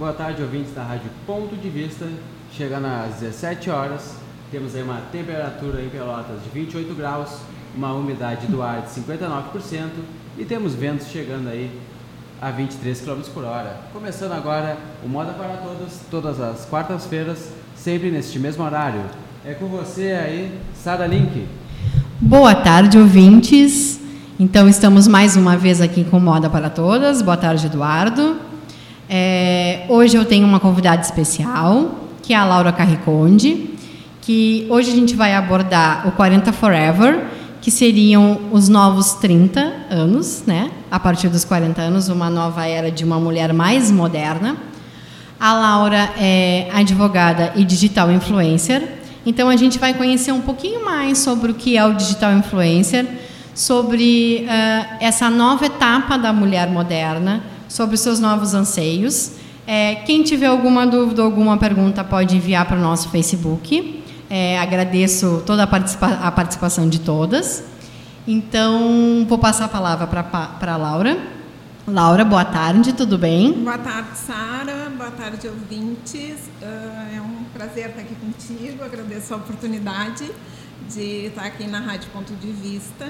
Boa tarde, ouvintes da Rádio Ponto de Vista. Chegando às 17 horas, temos aí uma temperatura em Pelotas de 28 graus, uma umidade do ar de 59% e temos ventos chegando aí a 23 km por hora. Começando agora o Moda para Todos, todas as quartas-feiras, sempre neste mesmo horário. É com você aí, Sara Link. Boa tarde, ouvintes. Então, estamos mais uma vez aqui com Moda para Todas. Boa tarde, Eduardo. É, hoje eu tenho uma convidada especial, que é a Laura Carriconde, que hoje a gente vai abordar o 40 Forever, que seriam os novos 30 anos, né? A partir dos 40 anos, uma nova era de uma mulher mais moderna. A Laura é advogada e digital influencer. Então a gente vai conhecer um pouquinho mais sobre o que é o digital influencer, sobre uh, essa nova etapa da mulher moderna, sobre os seus novos anseios. É, quem tiver alguma dúvida alguma pergunta pode enviar para o nosso Facebook. É, agradeço toda a, participa a, participação de todas. Então, vou passar a palavra para a Laura. Laura, boa tarde, tudo bem? Boa tarde, Sara. Boa tarde, ouvintes. Uh, é um prazer estar aqui contigo. Agradeço a oportunidade de estar aqui na Rádio Ponto de Vista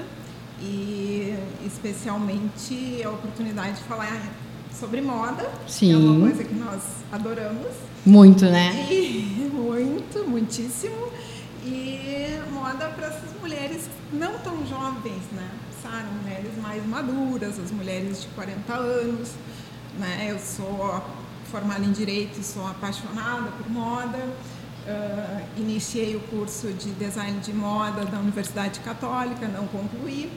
e, especialmente, a oportunidade de falar sobre moda. Sim. É uma coisa que nós adoramos. Muito, né? E, muito, muitíssimo. E moda para essas mulheres não tão jovens, né? Sara, mulheres mais maduras, as mulheres de 40 anos. Né? Eu sou formada em Direito, sou apaixonada por moda. Uh, iniciei o curso de design de moda da Universidade Católica, não concluí.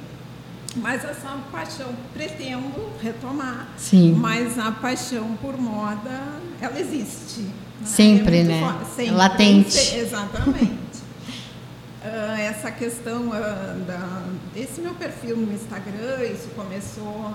Mas essa paixão pretendo retomar. Sim. Mas a paixão por moda, ela existe. Né? Sempre, é né? Sempre. Latente. Exatamente. uh, essa questão uh, da, desse meu perfil no Instagram, isso começou.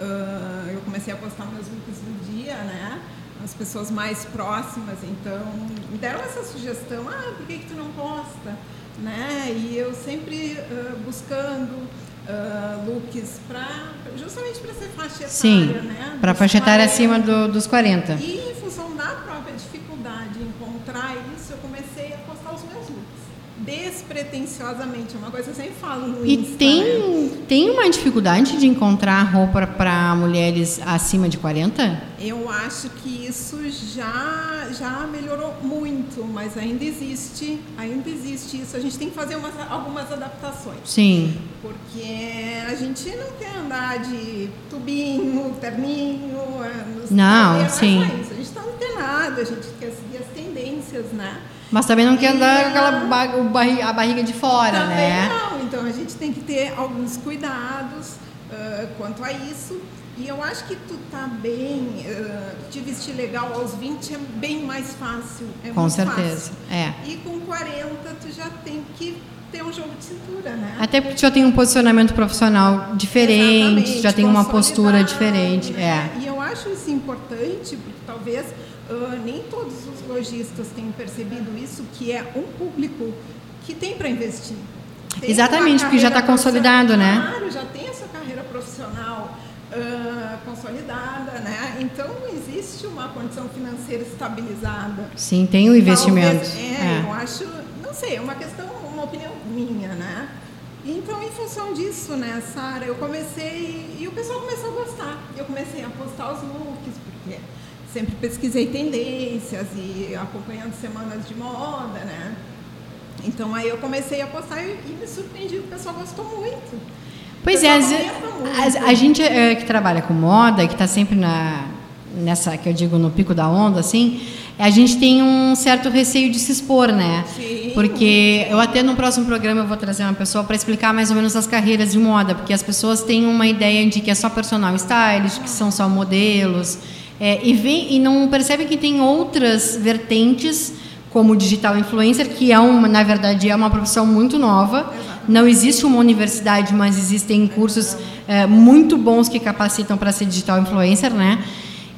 Uh, eu comecei a postar meus looks do dia, né? As pessoas mais próximas, então, me deram essa sugestão: ah, por que, que tu não posta? Né? E eu sempre buscando uh, looks para justamente para ser faixa etária, Sim, né? Para faixa etária acima do, dos 40. E em função da própria dificuldade em encontrar isso, eu comecei a postar os meus looks despretensiosamente, é uma coisa que eu sempre falo no E Insta, tem, né? tem uma dificuldade de encontrar roupa para mulheres acima de 40? Eu acho que isso já, já melhorou muito, mas ainda existe, ainda existe isso. A gente tem que fazer umas, algumas adaptações. Sim. Porque a gente não quer andar de tubinho, terninho, é, não, sim. É. A gente está antenado, a gente quer seguir as tendências, né? Mas também não quer andar com aquela a barriga de fora, também né? Não, então a gente tem que ter alguns cuidados uh, quanto a isso. E eu acho que tu tá bem, uh, te vestir legal aos 20 é bem mais fácil. É com certeza. Fácil. É. E com 40 tu já tem que ter um jogo de cintura, né? Até porque tu já tem um posicionamento profissional diferente, Exatamente, já tem uma postura diferente. Né? É. E eu acho isso importante, porque talvez uh, nem todos os lojistas têm percebido isso, que é um público que tem para investir. Tem Exatamente, porque já está consolidado, né? Claro, já tem essa carreira profissional uh, consolidada, né? Então existe uma condição financeira estabilizada. Sim, tem o investimento. Talvez, é, é, eu acho, não sei, é uma questão, uma opinião minha, né? Então, em função disso, né, Sara, eu comecei e o pessoal começou a gostar. Eu comecei a postar os looks, porque sempre pesquisei tendências e acompanhando semanas de moda, né? Então aí eu comecei a postar e, e me surpreendi, o pessoal gostou muito. Pois é, a, a, gente é, que trabalha com moda, que está sempre na, nessa, que eu digo, no pico da onda, assim, a gente tem um certo receio de se expor, né? Sim. Porque eu até no próximo programa eu vou trazer uma pessoa para explicar mais ou menos as carreiras de moda, porque as pessoas têm uma ideia de que é só personal stylist, que são só modelos, é, e, vem, e não percebem que tem outras vertentes, como digital influencer, que é uma, na verdade é uma profissão muito nova. Não existe uma universidade, mas existem cursos é, muito bons que capacitam para ser digital influencer, né?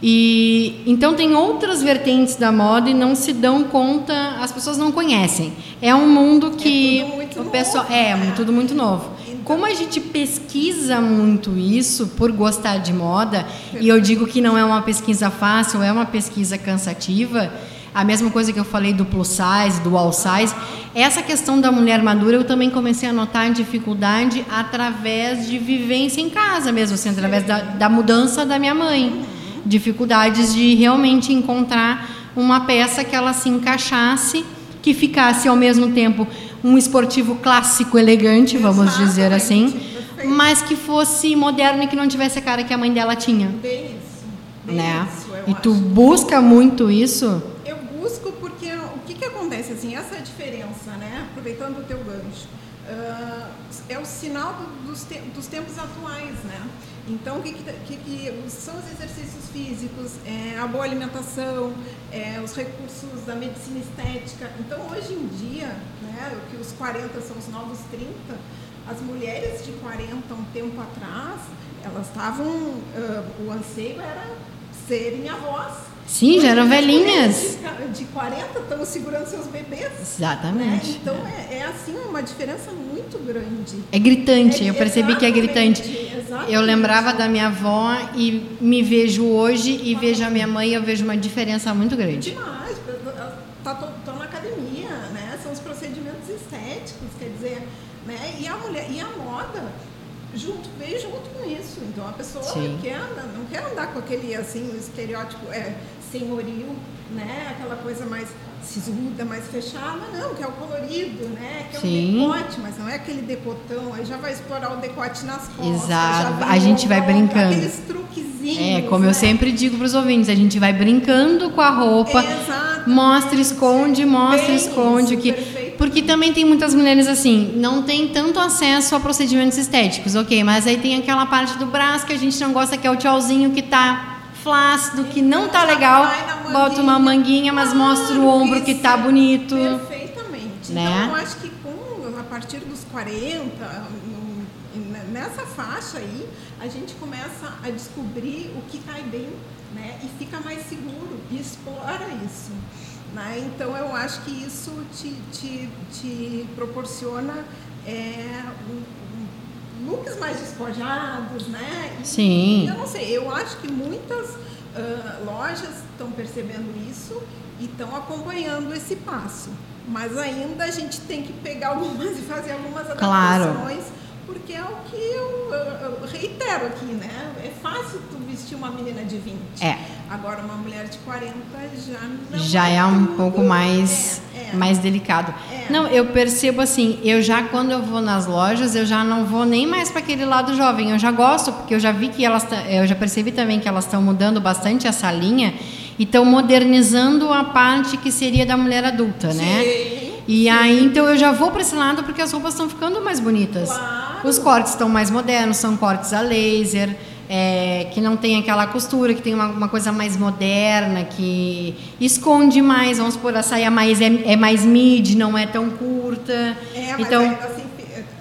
E então tem outras vertentes da moda e não se dão conta, as pessoas não conhecem. É um mundo que é o pessoal é, né? tudo muito novo. Como a gente pesquisa muito isso por gostar de moda, e eu digo que não é uma pesquisa fácil, é uma pesquisa cansativa, a mesma coisa que eu falei do plus size, do all size, essa questão da mulher madura eu também comecei a notar dificuldade através de vivência em casa mesmo, assim, através da, da mudança da minha mãe. Dificuldades de realmente encontrar uma peça que ela se encaixasse, que ficasse ao mesmo tempo um esportivo clássico elegante, vamos Exatamente, dizer assim, perfeito. mas que fosse moderno e que não tivesse a cara que a mãe dela tinha, Bem isso. Bem né? isso, E tu acho. busca muito isso? Eu busco porque o que, que acontece assim, essa diferença, né? Aproveitando o teu gancho, ah, é o sinal do- dos, te- dos tempos atuais, né? Então, o que, que, que- que são os exercícios físicos, é, a boa alimentação, é, os recursos da medicina estética. Então, hoje em dia, né, que os 40 são os novos 30, as mulheres de 40, um tempo atrás, elas estavam, ah, o anseio era serem avós. Sim, já eram velhinhas. De 40 estão segurando seus bebês. Né? Exatamente. Então é, é, assim uma diferença muito grande. É gritante, É- eu percebi que é gritante. exatamente. Eu lembrava da minha avó e me vejo hoje e vejo a minha mãe e eu vejo uma diferença muito grande. Demais, tá, tô na academia, né? São os procedimentos estéticos, quer dizer, né? E a mulher, e a moda junto, veio junto com isso. Então a pessoa Sim. quer, não quer andar com aquele assim, estereótipo é, senhoril, né? Aquela coisa mais sisuda, mais fechada, não, que é o colorido, né? Que é Sim. o decote, mas não é aquele decotão, aí já vai explorar o decote nas costas. Exato, a gente vai brincando. Aqueles truquezinhos. É, como eu né? sempre digo para os ouvintes, a gente vai brincando com a roupa, mostra, esconde, mostra, Bem esconde isso, que perfeito. porque também tem muitas mulheres assim, não tem tanto acesso a procedimentos estéticos, ok, mas aí tem aquela parte do braço que a gente não gosta, que é o tchauzinho que tá flácido, que não tá legal, bota uma manguinha, mas mostra o ombro que tá bonito. Perfeitamente. Né? Então, eu acho que com, a partir dos 40, no- n- nessa faixa aí, a gente começa a descobrir o que cai bem, né? E fica mais seguro e explora isso. Né? Então, eu acho que isso te, te, te proporciona é, um- looks mais despojados, né? E- Sim. Eu não sei, eu acho que muitas ah, lojas estão percebendo isso e estão acompanhando esse passo. Mas ainda a gente tem que pegar algumas e fazer algumas Claro. Porque é o que eu, eu- eu reitero aqui, né? É fácil tu vestir uma menina de 20. É. Agora uma mulher de 40 já não já é um tudo. pouco mais É, é. mais delicado. É. Não, eu percebo assim, eu já quando eu vou nas lojas, eu já não vou nem mais para aquele lado jovem. Eu já gosto porque eu já vi que elas, eu já percebi também que elas estão mudando bastante essa linha e estão modernizando a parte que seria da mulher adulta, né? E aí então eu já vou para esse lado porque as roupas estão ficando mais bonitas. Claro. Os cortes estão mais modernos, são cortes a laser, é, que não tem aquela costura, que tem uma, uma coisa mais moderna, que esconde mais, vamos supor, a saia mais é, é mais mid, não é tão curta. É, mas então, ainda assim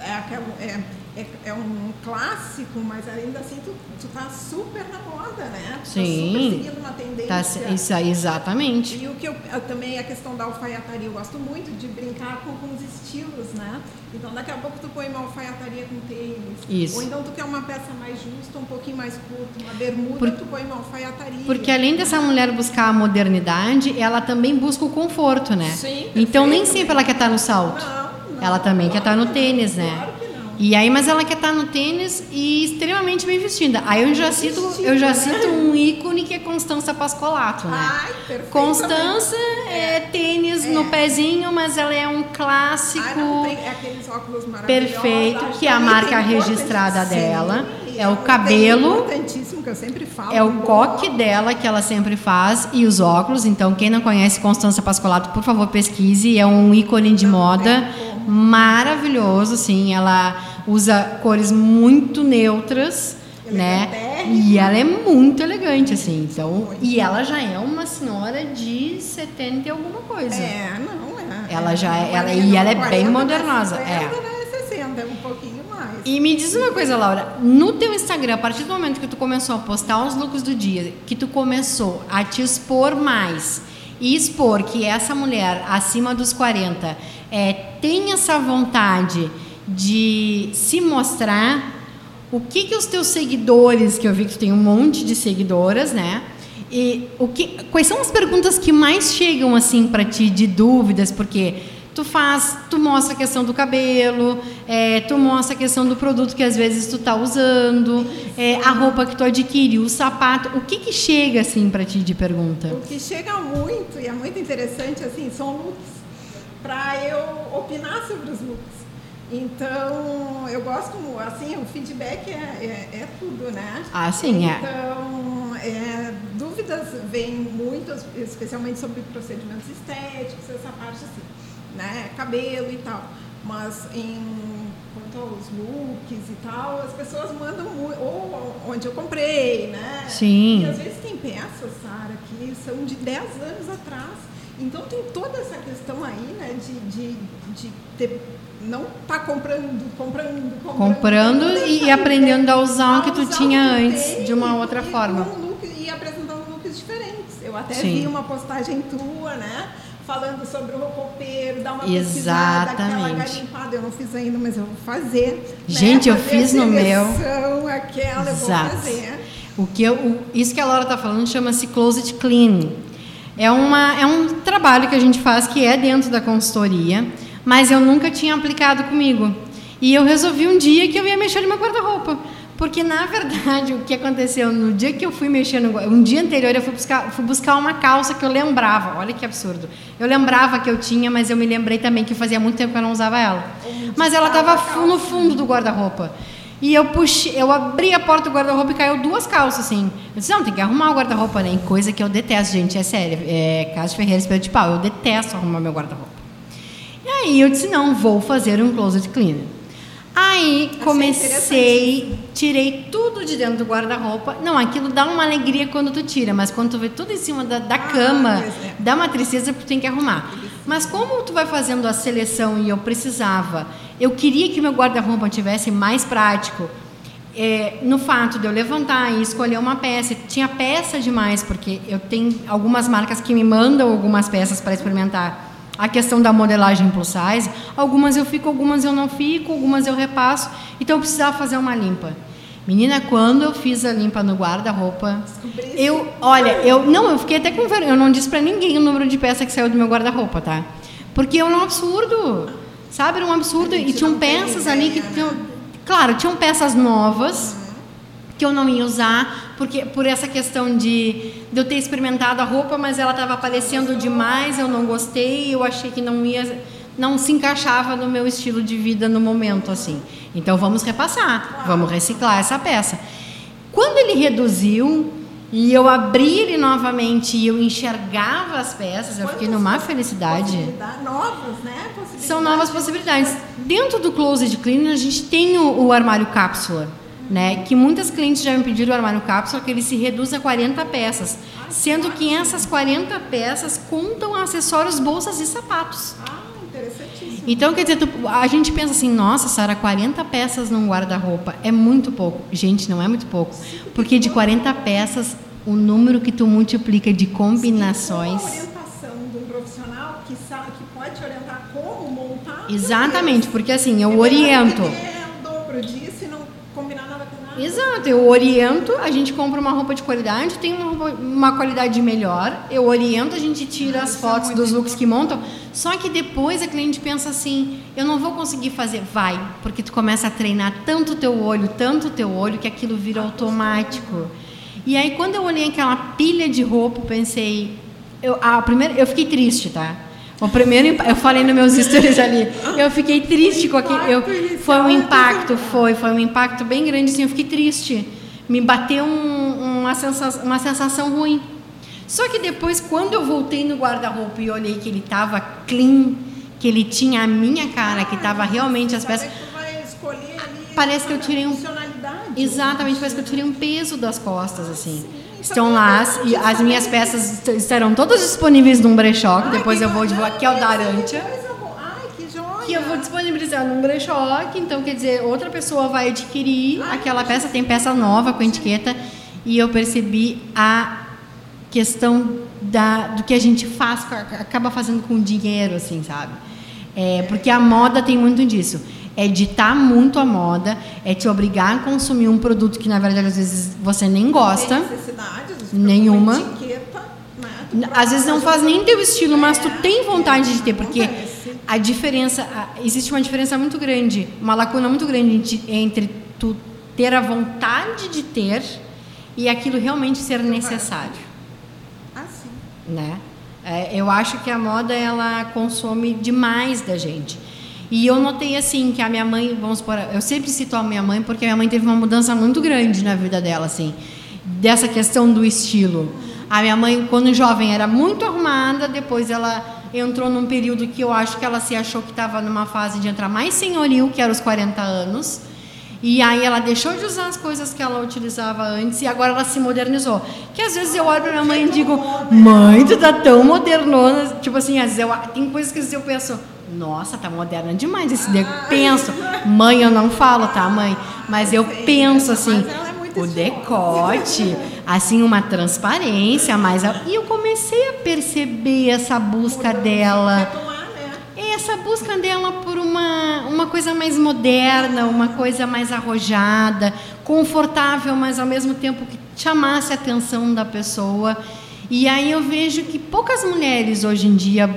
é, aquela- é, é, é um clássico, mas ainda assim tu, tu tá super na moda, né? Tu Sim. Tá super seguindo uma tendência. tá, isso aí, exatamente. E o que eu, eu também, a questão da alfaiataria, eu gosto muito de brincar com, com os estilos, né? Então daqui a pouco tu põe uma alfaiataria com tênis. Isso. Ou então tu quer uma peça mais justa, um pouquinho mais curta, uma bermuda, Por- tu põe uma alfaiataria. Porque além dessa mulher buscar a modernidade, ela também busca o conforto, né? Sim, então nem perfeito. sempre ela quer estar no salto. Não, não, ela também quer estar no tênis, né? Claro. E aí, mas ela quer estar no tênis e extremamente bem vestida. Aí eu já cito, eu já cito um ícone que é Constança Pascolato, né? Ai. Constança é tênis É. no pezinho, mas ela é um clássico Ai, não, tem aqueles óculos maravilhosos. perfeito, que é a marca registrada dela. Sim, É o cabelo. Importantíssimo que eu sempre falo. É o coque dela que ela sempre faz e os óculos. Então, quem não conhece Constança Pascolato, por favor, pesquise. É um ícone de moda maravilhoso, sim. Ela usa cores muito neutras, né? E ela é muito elegante, assim. Então, e ela já é uma senhora de 70 e alguma coisa. É, não, é. Ela já é- ela- nem e ela é 40, bem não modernosa, 50, é. não é 60, é um pouquinho. E me diz uma coisa, Laura, no teu Instagram, a partir do momento que tu começou a postar os looks do dia, que tu começou a te expor mais e expor que essa mulher acima dos 40 é, tem essa vontade de se mostrar o que que os teus seguidores, que eu vi que tu tem um monte de seguidoras, né? E o que, quais são as perguntas que mais chegam assim para ti de dúvidas? Porque tu faz, tu mostra a questão do cabelo, é, tu mostra a questão do produto que às vezes tu tá usando, é, a roupa que tu adquire, o sapato, o que que chega assim para ti de pergunta? O que chega muito e é muito interessante assim são looks para eu opinar sobre os looks. Então eu gosto, assim, o feedback é, é, é tudo, né? Ah, sim, é. Então é, dúvidas vêm muito, especialmente sobre procedimentos estéticos, essa parte assim né? Cabelo e tal. Mas em quanto aos looks e tal, as pessoas mandam muito, ou onde eu comprei, né? Sim. E às vezes tem peças, Sara, que são de 10 anos atrás. Então tem toda essa questão aí, né, de, de, de ter, não tá comprando, comprando, comprando. Comprando e, aprendendo a usar o que tu tinha antes tem, de uma outra e, forma. Um look, e apresentando looks diferentes. Eu até Sim. vi uma postagem tua, né? Falando sobre o rocopeiro, dar uma Exatamente. pesquisada, aquela garimpada. Eu não fiz ainda, mas eu vou fazer. Gente, né? eu fiz no meu. Aquela eu vou Exato. fazer. O que eu, o- isso que a Laura está falando chama-se closet clean. É, uma, é um trabalho que a gente faz que é dentro da consultoria, mas eu nunca tinha aplicado comigo. E eu resolvi um dia que eu ia mexer no meu guarda-roupa. Porque, na verdade, o que aconteceu no dia que eu fui gua- um dia anterior, eu fui buscar, fui buscar uma calça que eu lembrava. Olha que absurdo. Eu lembrava que eu tinha, mas eu me lembrei também que fazia muito tempo que eu não usava ela. Mas ela estava no fundo do guarda-roupa. E eu puxei, eu abri a porta do guarda-roupa e caiu duas calças, assim. Eu disse, não, tem que arrumar o guarda-roupa, né? Coisa que eu detesto, gente, é sério. É, Casa Ferreira Espelho de Pau, eu detesto arrumar meu guarda-roupa. E aí eu disse, não, vou fazer um closet cleaner. Aí comecei, tirei tudo de dentro do guarda-roupa. Não, aquilo dá uma alegria quando tu tira, mas quando tu vê tudo em cima da, da cama, pois é. dá uma tristeza porque tu tem que arrumar. Mas como tu vai fazendo a seleção e eu precisava, eu queria que meu guarda-roupa tivesse mais prático. é, no fato de eu levantar e escolher uma peça, tinha peça demais, porque eu tenho algumas marcas que me mandam algumas peças para experimentar. A questão da modelagem plus size, algumas eu fico, algumas eu não fico, algumas eu repasso. Então eu precisava fazer uma limpa. Menina, quando eu fiz a limpa no guarda-roupa, eu, olha, eu não, eu fiquei até com vergonha. Eu não disse pra ninguém o número de peça que saiu do meu guarda-roupa, tá? Porque é um absurdo, sabe? Era um absurdo e tinham peças ali que ideia, tinham, né? claro, tinham peças novas que eu não ia usar, porque por essa questão de, de eu ter experimentado a roupa, mas ela estava aparecendo demais, eu não gostei, eu achei que não ia não se encaixava no meu estilo de vida no momento assim. Então vamos repassar, vamos reciclar essa peça. Quando ele reduziu e eu abri ele novamente e eu enxergava as peças, eu fiquei numa felicidade. Novas, né? São novas possibilidades. Dentro do closet cleaner a gente tem o, o armário cápsula, né? Que muitas clientes já me pediram o armário cápsula que ele se reduz a 40 peças, sendo que essas 40 peças contam acessórios, bolsas e sapatos. Ah, interessantíssimo. Então, quer dizer, tu- a gente pensa assim, nossa, Sara, 40 peças num guarda-roupa é muito pouco. Gente, não é muito pouco. Porque de 40 peças, o número que tu multiplica de Com a combinações. orientação de um profissional que sabe que pode te orientar como montar. Exatamente, porque assim, eu É oriento. Exato, eu oriento, a gente compra uma roupa de qualidade, tem uma, roupa- uma qualidade melhor, eu oriento, a gente tira as é fotos dos looks que montam, só que depois a cliente pensa assim, eu não vou conseguir fazer, vai, porque tu começa a treinar tanto o teu olho, tanto o teu olho, que aquilo vira automático. E aí quando eu olhei aquela pilha de roupa, pensei, eu, a primeira, eu fiquei triste, tá? O primeiro, eu falei nos meus stories ali, eu fiquei triste com aquele, eu, foi um impacto, foi, foi um impacto bem grande, assim, eu fiquei triste. Me bateu um- uma, sensação, uma sensação ruim. Só que depois, quando eu voltei no guarda-roupa e olhei que ele estava clean, que ele tinha a minha cara, que estava realmente as peças. Parece que eu tirei um-. Exatamente, parece que eu tirei um peso das costas, assim. Estão lá, e as minhas peças est- estarão todas disponíveis num brechó, que depois eu vou divulgar, que é o da isso, Arantia. que eu vou disponibilizar num brechó, que então quer dizer, outra pessoa vai adquirir aquela peça, tem peça nova com etiqueta, e eu percebi a questão da, do que a gente faz, acaba fazendo com dinheiro, assim, sabe? É, porque a moda tem muito disso. É ditar muito a moda, é te obrigar a consumir um produto que na verdade às vezes você nem gosta. Tem necessidade, Nenhuma. etiqueta, né? Às vezes não faz nem teu estilo, mas tu É, tem vontade de ter, porque a diferença, existe uma diferença muito grande, uma lacuna muito grande entre, tu ter a vontade de ter e aquilo realmente ser necessário, Assim. né? É, eu acho que a moda ela consome demais da gente. E eu notei assim que a minha mãe, vamos supor, eu sempre cito a minha mãe porque a minha mãe teve uma mudança muito grande na vida dela, assim, dessa questão do estilo. A minha mãe, quando jovem, era muito arrumada, depois ela entrou num período que eu acho que ela se achou que estava numa fase de entrar mais senhoril, que era os 40 anos. E aí ela deixou de usar as coisas que ela utilizava antes e agora ela se modernizou. Que às vezes eu olho pra minha mãe e digo, mãe, tu tá tão modernona. Tipo assim, às vezes eu, tem coisas que eu penso, nossa, tá moderna demais esse de... Penso, mãe, eu não falo, tá, mãe? Mas eu penso assim, Mas é o decote, assim, uma transparência, mais. E eu comecei a perceber essa busca dela né? essa busca dela por uma, uma coisa mais moderna, uma coisa mais arrojada, confortável, mas ao mesmo tempo que chamasse a atenção da pessoa. E aí eu vejo que poucas mulheres hoje em dia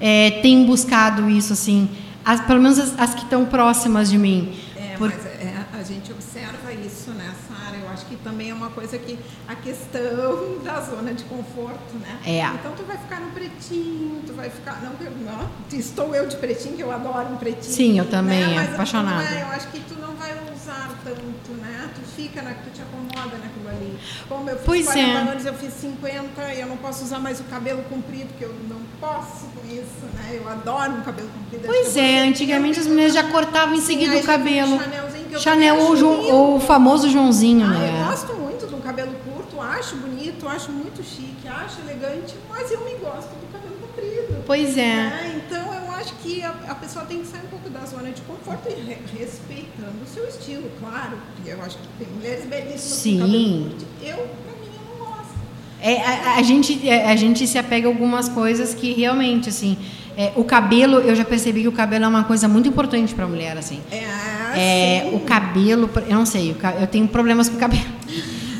é, têm buscado isso, assim, as- pelo menos as, as que estão próximas de mim. É, Por- mas é, a gente observa isso, né, Sara? Eu acho que também é uma coisa que a questão da zona de conforto, né? É. Então tu vai ficar no pretinho, tu vai ficar. Não, não, estou eu de pretinho, que eu adoro um pretinho. Sim, eu também, né? Mas apaixonada. é, eu acho que tu não vai usar tanto, né? Tu fica, na, tu te acomoda naquilo ali. Como eu fiz Pois 40 é. anos, eu fiz 50 e eu não posso usar mais o cabelo comprido, porque eu não posso com isso, né? Eu adoro um cabelo comprido. Pois é, antigamente as mulheres já cortavam em Sim, seguida aí o cabelo. um Chanelzinho que eu Chanel ou, ou o famoso Joãozinho, Ah, né? eu gosto muito do cabelo curto, acho bonito, acho muito chique, acho elegante, mas eu me gosto do cabelo comprido. Pois é. né? Então eu acho que a, a pessoa tem que sair um pouco da zona de conforto e re- respeitando o seu estilo, claro. Porque eu acho que tem mulheres belíssimas Sim. com cabelo curto. Eu, pra mim, eu não gosto. É, a, a gente, é, a gente se apega a algumas coisas que realmente, assim, é, o cabelo, eu já percebi que o cabelo é uma coisa muito importante para a mulher, assim. É, É, o cabelo, eu não sei, eu tenho problemas com o cabelo.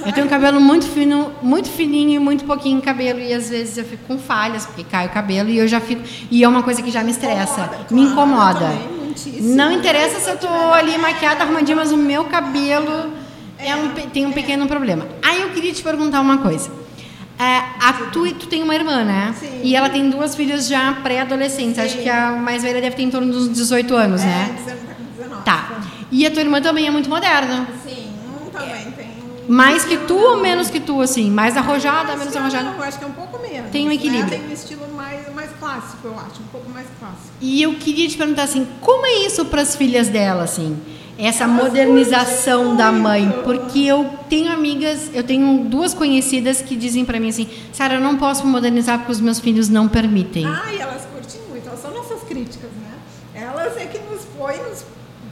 Eu tenho um cabelo muito fino, muito fininho e muito pouquinho cabelo e às vezes eu fico com falhas porque cai o cabelo e eu já fico e é uma coisa que já me estressa, Incomoda, me incomoda. também. Não interessa se eu tô ali maquiada, arrumadinha, mas o meu cabelo é um pe- tem um pequeno problema. Aí eu queria te perguntar uma coisa. É, a tu, tu tem uma irmã, né? Sim. E ela tem duas filhas já pré-adolescentes. Acho que a mais velha deve ter em torno dos 18 anos, é, né? dizendo que tá com 19. Tá. E a tua irmã também é muito moderna. Sim, também tem. Mais que tu ou menos que tu, assim? Mais arrojada, Acho menos arrojada? Não, eu acho que é um pouco menos. Tem um equilíbrio. Né? Tem um estilo mais, mais clássico, eu acho, um pouco mais clássico. E eu queria te perguntar assim, como é isso para as filhas dela, assim? Essa modernização da mãe, porque eu tenho amigas, eu tenho duas conhecidas que dizem para mim assim, Sara, eu não posso modernizar porque os meus filhos não permitem. Ah, e elas curtem muito, elas são nossas críticas, né? Elas é que nos põem, nos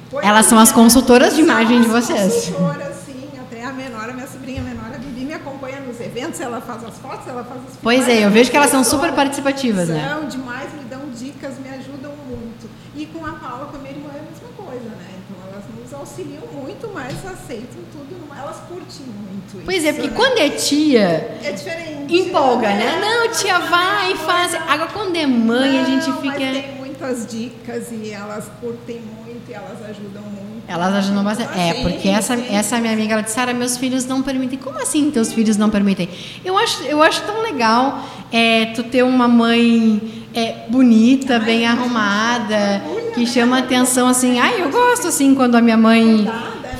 põem Elas são as consultoras de imagem de São vocês. Consultoras, sim, até a menor, a minha sobrinha menor, a Bibi me acompanha nos eventos, ela faz as fotos, ela faz as Pois é, eu vejo que elas são super participativas, né? São demais, me dão dicas, me ajudam muito. E com a Paula, com a minha irmã, é a mesma coisa, né? Então elas nos auxiliam muito, mas aceitam tudo, elas curtem muito Pois é, isso, porque né? quando é tia, É diferente. empolga, né? Não, tia, vai, faz. Agora quando é mãe, a gente Não, fica... Mas tem muitas dicas e elas curtem muito e elas ajudam muito. Elas ajudam bastante. É, Sim, porque essa, sim. essa minha amiga, ela disse, Sara, meus filhos não permitem. Como assim teus filhos não permitem? Eu acho, eu acho tão legal é, tu ter uma mãe é, bonita, bem arrumada, que chama atenção assim. Ai, eu gosto assim quando a minha mãe né?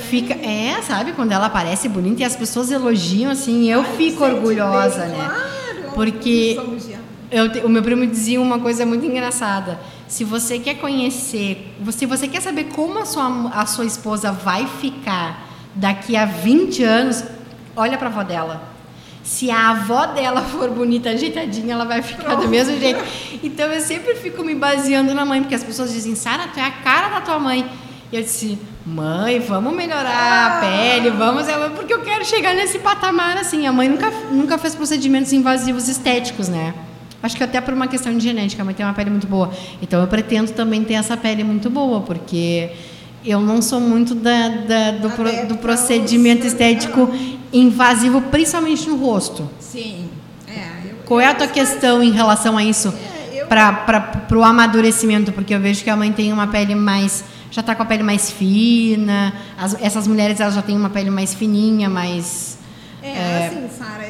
fica. É, sabe? Quando ela aparece bonita e as pessoas elogiam, assim, eu fico orgulhosa, né? Claro, Porque- Eu o meu primo dizia uma coisa muito engraçada. Se você quer conhecer, se você quer saber como a sua, a sua esposa vai ficar daqui a 20 anos, olha para a avó dela. Se a avó dela for bonita, ajeitadinha, ela vai ficar do mesmo jeito. Então eu sempre fico me baseando na mãe, porque as pessoas dizem, Sara, tu é a cara da tua mãe. E eu disse, mãe, vamos melhorar a pele, vamos. Porque eu quero chegar nesse patamar assim. A mãe nunca, nunca fez procedimentos invasivos estéticos, né? Acho que até por uma questão de genética, a mãe tem uma pele muito boa. Então eu pretendo também ter essa pele muito boa, porque eu não sou muito da, da do, pro, do, procedimento estético invasivo, principalmente no rosto. Sim. É, eu, Qual é a tua questão em relação a isso? É, para o amadurecimento, porque eu vejo que a mãe tem uma pele mais já está com a pele mais fina. As, essas mulheres elas já têm uma pele mais fininha, mais. É, é... assim, Sara,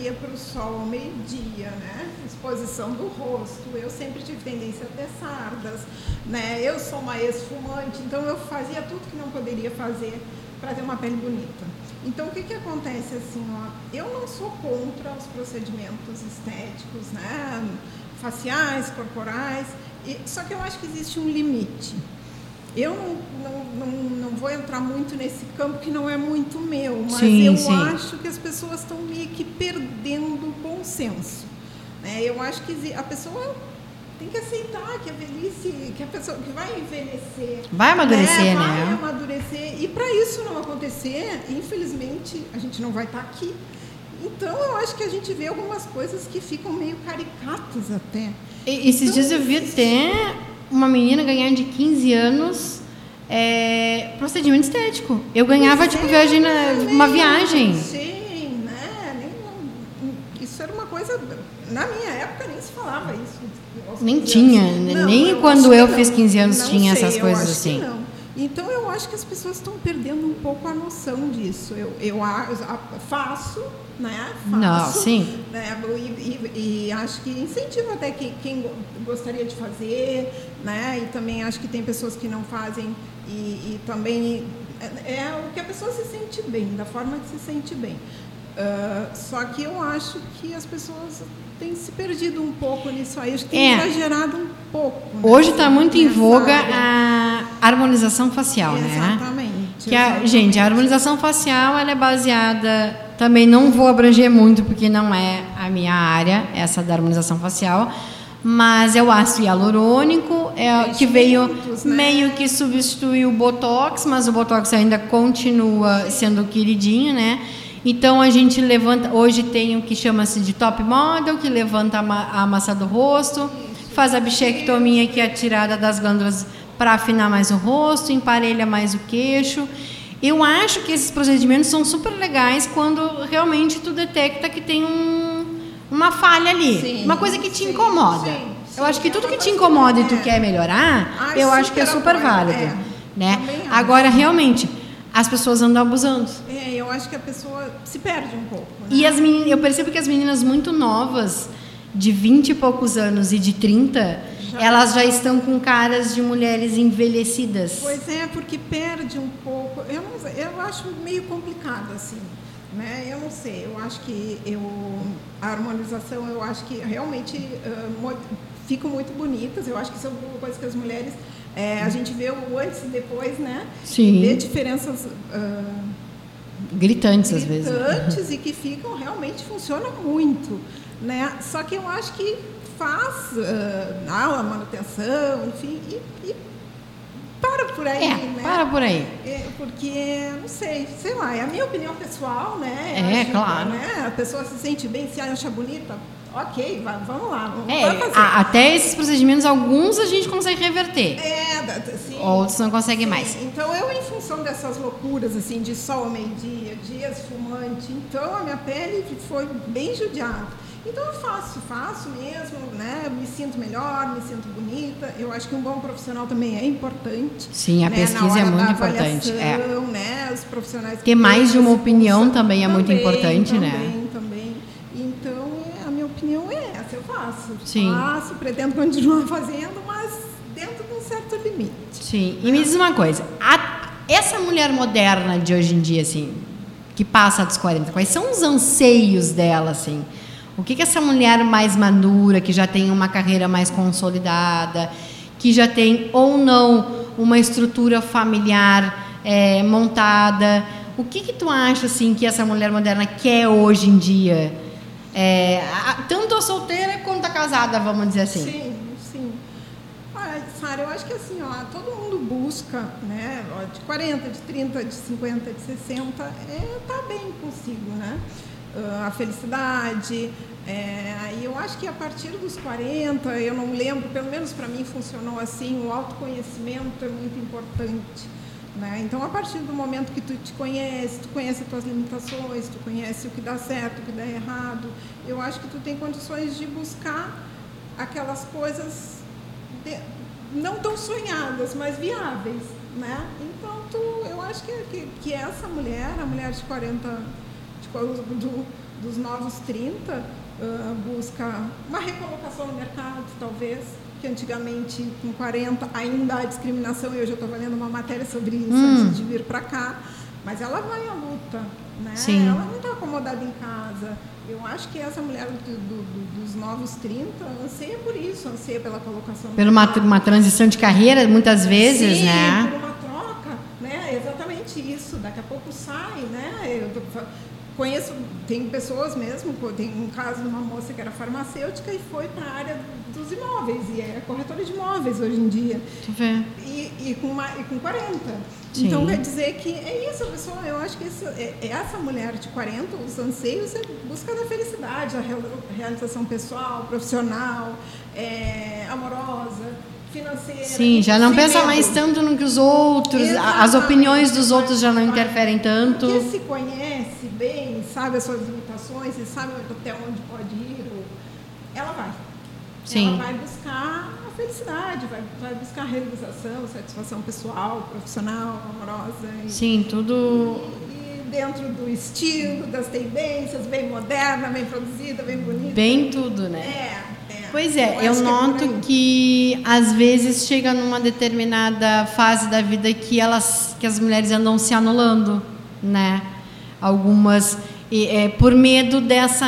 ia para o sol ao meio-dia, né? Exposição do rosto. Eu sempre tive tendência a ter sardas, né? Eu sou uma ex-fumante, então eu fazia tudo que não poderia fazer para ter uma pele bonita. Então, o que, que acontece assim, ó? Eu não sou contra os procedimentos estéticos, né? Faciais, corporais, e, só que eu acho que existe um limite. Eu não, não, não, vou entrar muito nesse campo que não é muito meu, mas sim, eu sim. acho que as pessoas estão meio que perdendo o bom senso. Né? Eu acho que a pessoa tem que aceitar que a velhice, que a pessoa que vai envelhecer, vai amadurecer, né? Vai né? amadurecer. E para isso não acontecer, infelizmente, a gente não vai estar tá aqui. Então eu acho que a gente vê algumas coisas que ficam meio caricatas até. E, esses então, dias eu vi até uma menina ganhar de 15 anos é, procedimento estético. Eu ganhava, tipo, viagem na, uma viagem. Sim, né? Nem, isso era uma coisa. Na minha época nem se falava isso. Nem tinha, nem eu quando eu fiz 15 anos não tinha sei, essas coisas assim. não. Então eu acho que as pessoas estão perdendo um pouco a noção disso. Eu, eu faço, né? Faço, Não, sim. Né? E, e, e, acho que incentivo até que, quem gostaria de fazer, né? E também acho que tem pessoas que não fazem e, e também é, é, o que a pessoa se sente bem, da forma que se sente bem. Uh, só que eu acho que as pessoas têm se perdido um pouco nisso aí, acho que tem é. exagerado um pouco. Né? Hoje está muito em voga a harmonização facial, Exatamente. né? Exatamente. Que a, gente, a harmonização facial ela é baseada, também não vou abranger muito porque não é a minha área, essa da harmonização facial, mas é o ácido hialurônico, é, que veio né? meio que substituir o Botox, mas o Botox ainda continua sendo queridinho, né? Então a gente levanta, hoje tem o que chama-se de top model, que levanta a massa do rosto, faz a bichectomia, que é a tirada das glândulas para afinar mais o rosto, emparelha mais o queixo. Eu acho que esses procedimentos são super legais quando realmente tu detecta que tem um, uma falha ali, sim, uma coisa que te sim, incomoda. Sim, eu acho que tudo que te incomoda e tu quer melhorar, Ai, eu acho que é super válido, é. né? Agora realmente as pessoas andam abusando. É, eu acho que a pessoa se perde um pouco. Né? E as meninas, eu percebo que as meninas muito novas, de 20 e poucos anos e de 30, já elas já estão com caras de mulheres envelhecidas. Pois é, porque perde um pouco. Eu, não, eu acho meio complicado assim. Né? Eu não sei, eu acho que eu, a harmonização, eu acho que realmente uh, ficam muito bonitas. Eu acho que são coisas que as mulheres é, a gente vê o antes e depois, né? Sim. Vê diferenças uh, gritantes, gritantes às vezes. Gritantes e que ficam realmente funcionam muito, né? Só que eu acho que faz uh, a manutenção, enfim, e, e para por aí, é, né? Para por aí. É, porque, não sei, sei lá, é a minha opinião pessoal, né? É, acho, claro. Né? A pessoa se sente bem, se acha bonita, ok, vamos lá, vamos é. A, até esses procedimentos, alguns a gente consegue reverter. É, sim. Outros não conseguem mais. Então, eu, em função dessas loucuras, assim, de sol ao meio-dia, dias fumante, então a minha pele foi bem judiada. Então eu faço, faço mesmo, né? Me sinto melhor, me sinto bonita. Eu acho que um bom profissional também é importante. Sim, a né? pesquisa é muito importante. É. Né? Os profissionais ter mais de uma opinião também é muito importante, também, né? Também, também. Então a minha opinião é essa, eu faço. Sim. Faço, pretendo continuar fazendo, mas dentro de um certo limite. Sim. E me diz uma coisa, a, essa mulher moderna de hoje em dia, assim, que passa dos 40, quais são os anseios dela, assim? O que, que essa mulher mais madura, que já tem uma carreira mais consolidada, que já tem ou não uma estrutura familiar é, montada, o que, que tu acha assim que essa mulher moderna quer hoje em dia? É, a, tanto a solteira quanto a casada, vamos dizer assim. Sim, sim. Olha, Sara, eu acho que assim, ó, todo mundo busca, né, de 40, de 30, de 50, de 60, é, tá bem consigo, né? A felicidade, É, e eu acho que a partir dos 40, eu não lembro, pelo menos para mim funcionou assim, o autoconhecimento é muito importante. Né? Então, a partir do momento que tu te conhece, tu conhece as tuas limitações, tu conhece o que dá certo, o que dá errado, eu acho que tu tem condições de buscar aquelas coisas de, não tão sonhadas, mas viáveis. Né? Então, tu, eu acho que, que, que essa mulher, a mulher de 40, de, do, dos novos 30, uh, busca uma recolocação no mercado, talvez, que antigamente, com 40, ainda há discriminação, e hoje eu estou valendo uma matéria sobre isso hum. antes de vir para cá, mas ela vai à luta, né? Sim. Ela não está acomodada em casa. Eu acho que essa mulher do, do, dos novos 30 anseia por isso, anseia pela colocação. Pela uma, uma transição de carreira, muitas vezes, Sim, né? por uma troca, né? Exatamente isso. Daqui a pouco sai, né? Eu conheço, tem pessoas mesmo, tem um caso de uma moça que era farmacêutica e foi para a área dos imóveis, e é corretora de imóveis hoje em dia. E, e, com uma, e com 40. Sim. Então quer dizer que é isso, pessoal. Eu acho que isso, é, é essa mulher de 40, os anseios é busca da felicidade, a realização pessoal, profissional, é, amorosa financeira. Sim, já não pensa mais tanto no que os outros, Exatamente. as opiniões dos outros já não interferem tanto. Porque se conhece bem, sabe as suas limitações e sabe até onde pode ir, ela vai. Sim. Ela vai buscar a felicidade, vai, vai buscar a realização, satisfação pessoal, profissional, amorosa. E, Sim, tudo. E, e dentro do estilo, das tendências, bem moderna, bem produzida, bem bonita. Bem tudo, né? É. Pois é, eu, eu noto que, que às vezes chega numa determinada fase da vida que elas, que as mulheres andam se anulando, né? Algumas é, por medo dessa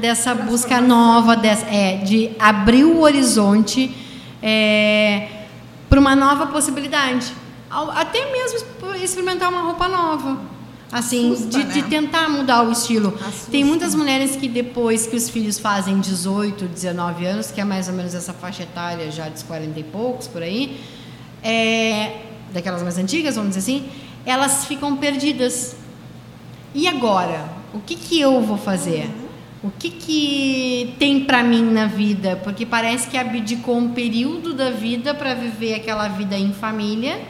dessa busca nova, dessa, é, de abrir o horizonte é, para uma nova possibilidade, até mesmo experimentar uma roupa nova assim, Assusta, de, né? de, tentar mudar o estilo. Assusta. Tem muitas mulheres que depois que os filhos fazem 18, 19 anos, que é mais ou menos essa faixa etária já dos 40 e poucos por aí, é, daquelas mais antigas, vamos dizer assim, elas ficam perdidas. E agora? O que, que eu vou fazer? O que, que tem para mim na vida? Porque parece que abdicou um período da vida para viver aquela vida em família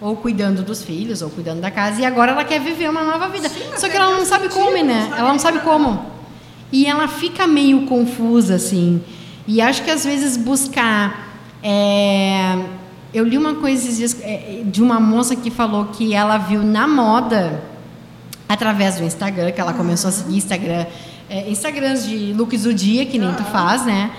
ou cuidando dos filhos, ou cuidando da casa, e agora ela quer viver uma nova vida. Sim, Só que ela não sabe como, né? Ela não sabe como. E ela fica meio confusa, assim. E acho que às vezes buscar. É... Eu li uma coisa é, de uma moça que falou que ela viu na moda, através do Instagram, que ela começou a seguir Instagram, é, Instagrams de looks do dia, que nem tu faz, né?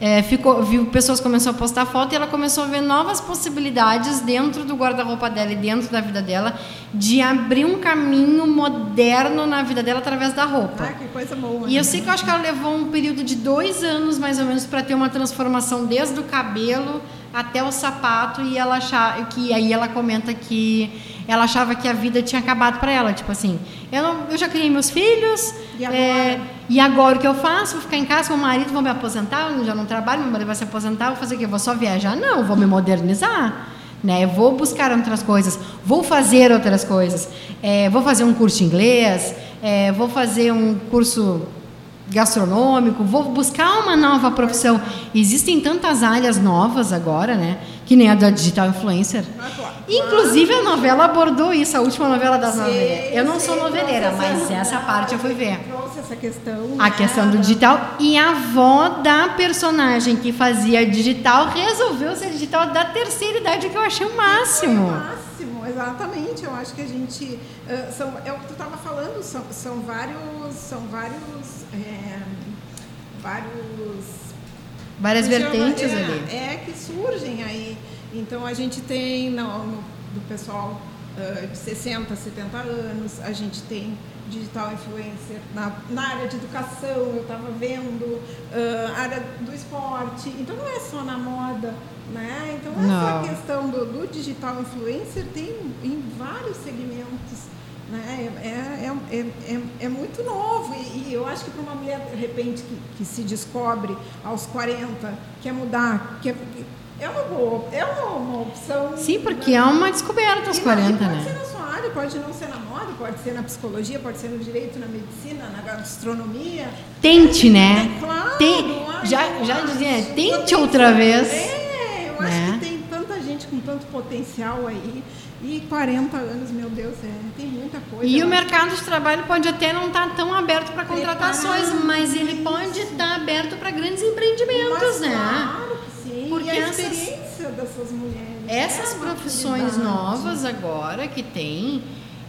é, ficou, viu pessoas começaram a postar foto e ela começou a ver novas possibilidades dentro do guarda-roupa dela e dentro da vida dela de abrir um caminho moderno na vida dela através da roupa. Ah, que coisa boa. E eu sei que eu acho que ela levou um período de dois anos mais ou menos para ter uma transformação desde o cabelo até o sapato e ela achava que aí ela comenta que ela achava que a vida tinha acabado para ela, tipo assim, eu, não, eu já criei meus filhos e agora? É, e agora o que eu faço? Vou ficar em casa com o marido, vou me aposentar, eu já não trabalho, meu marido vai se aposentar, vou fazer o quê? Vou só viajar? Não, vou me modernizar. Né? Vou buscar outras coisas, vou fazer outras coisas, é, vou fazer um curso de inglês, é, vou fazer um curso gastronômico, vou buscar uma nova profissão. Existem tantas áreas novas agora, né? Que nem a da digital influencer. Inclusive a novela abordou isso, a última novela das novelas. Eu não sou noveleira, mas essa parte eu fui ver. Trouxe essa questão. A questão do digital e a avó da personagem que fazia digital resolveu ser digital da terceira idade, que eu achei o máximo. máximo, exatamente. Eu acho que a gente uh, são, é o que tu estava falando, são, são vários, são vários, é, vários várias vertentes é, ali. É que surgem aí. Então a gente tem no, no do pessoal uh, de 60, 70 anos, a gente tem digital influencer na, na área de educação, eu estava vendo, uh, área do esporte. Então não é só na moda, né? Então não. essa questão do, do digital influencer tem em vários segmentos. Né? É, é, é, é, é muito novo e, e, eu acho que para uma mulher, de repente, que, que se descobre aos 40, quer mudar, quer, é uma boa, é uma, uma opção. Sim, porque né? é uma descoberta aos 40, pode né? Pode ser na sua área, pode não ser na moda, pode ser na psicologia, pode ser no direito, na medicina, na gastronomia. Tente, né? É, claro tem, já, já dizia, tente outra vez. É, eu né? acho que tem tanta gente com tanto potencial aí. E 40 anos, meu Deus, é, tem muita coisa. E lá. o mercado de trabalho pode até não estar tão aberto para contratações, mas ele pode estar aberto para grandes empreendimentos, Mas, né? Claro que sim. Porque e a essas- experiência dessas mulheres. Essas é profissões novas agora que tem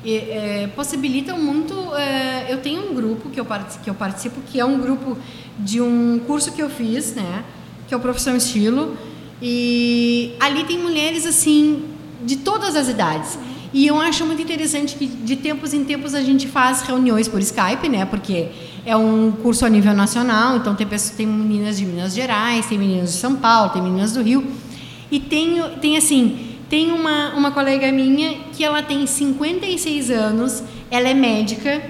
é, possibilitam muito. é, eu tenho um grupo que eu, que eu participo, que é um grupo de um curso que eu fiz, né? Que é o Profissão Estilo. E ali tem mulheres assim de todas as idades. E eu acho muito interessante que de tempos em tempos a gente faz reuniões por Skype, né? Porque é um curso a nível nacional, então tem pessoas, tem meninas de Minas Gerais, tem meninas de São Paulo, tem meninas do Rio. E tem, tem assim, tem uma, uma colega minha que ela tem 56 anos, ela é médica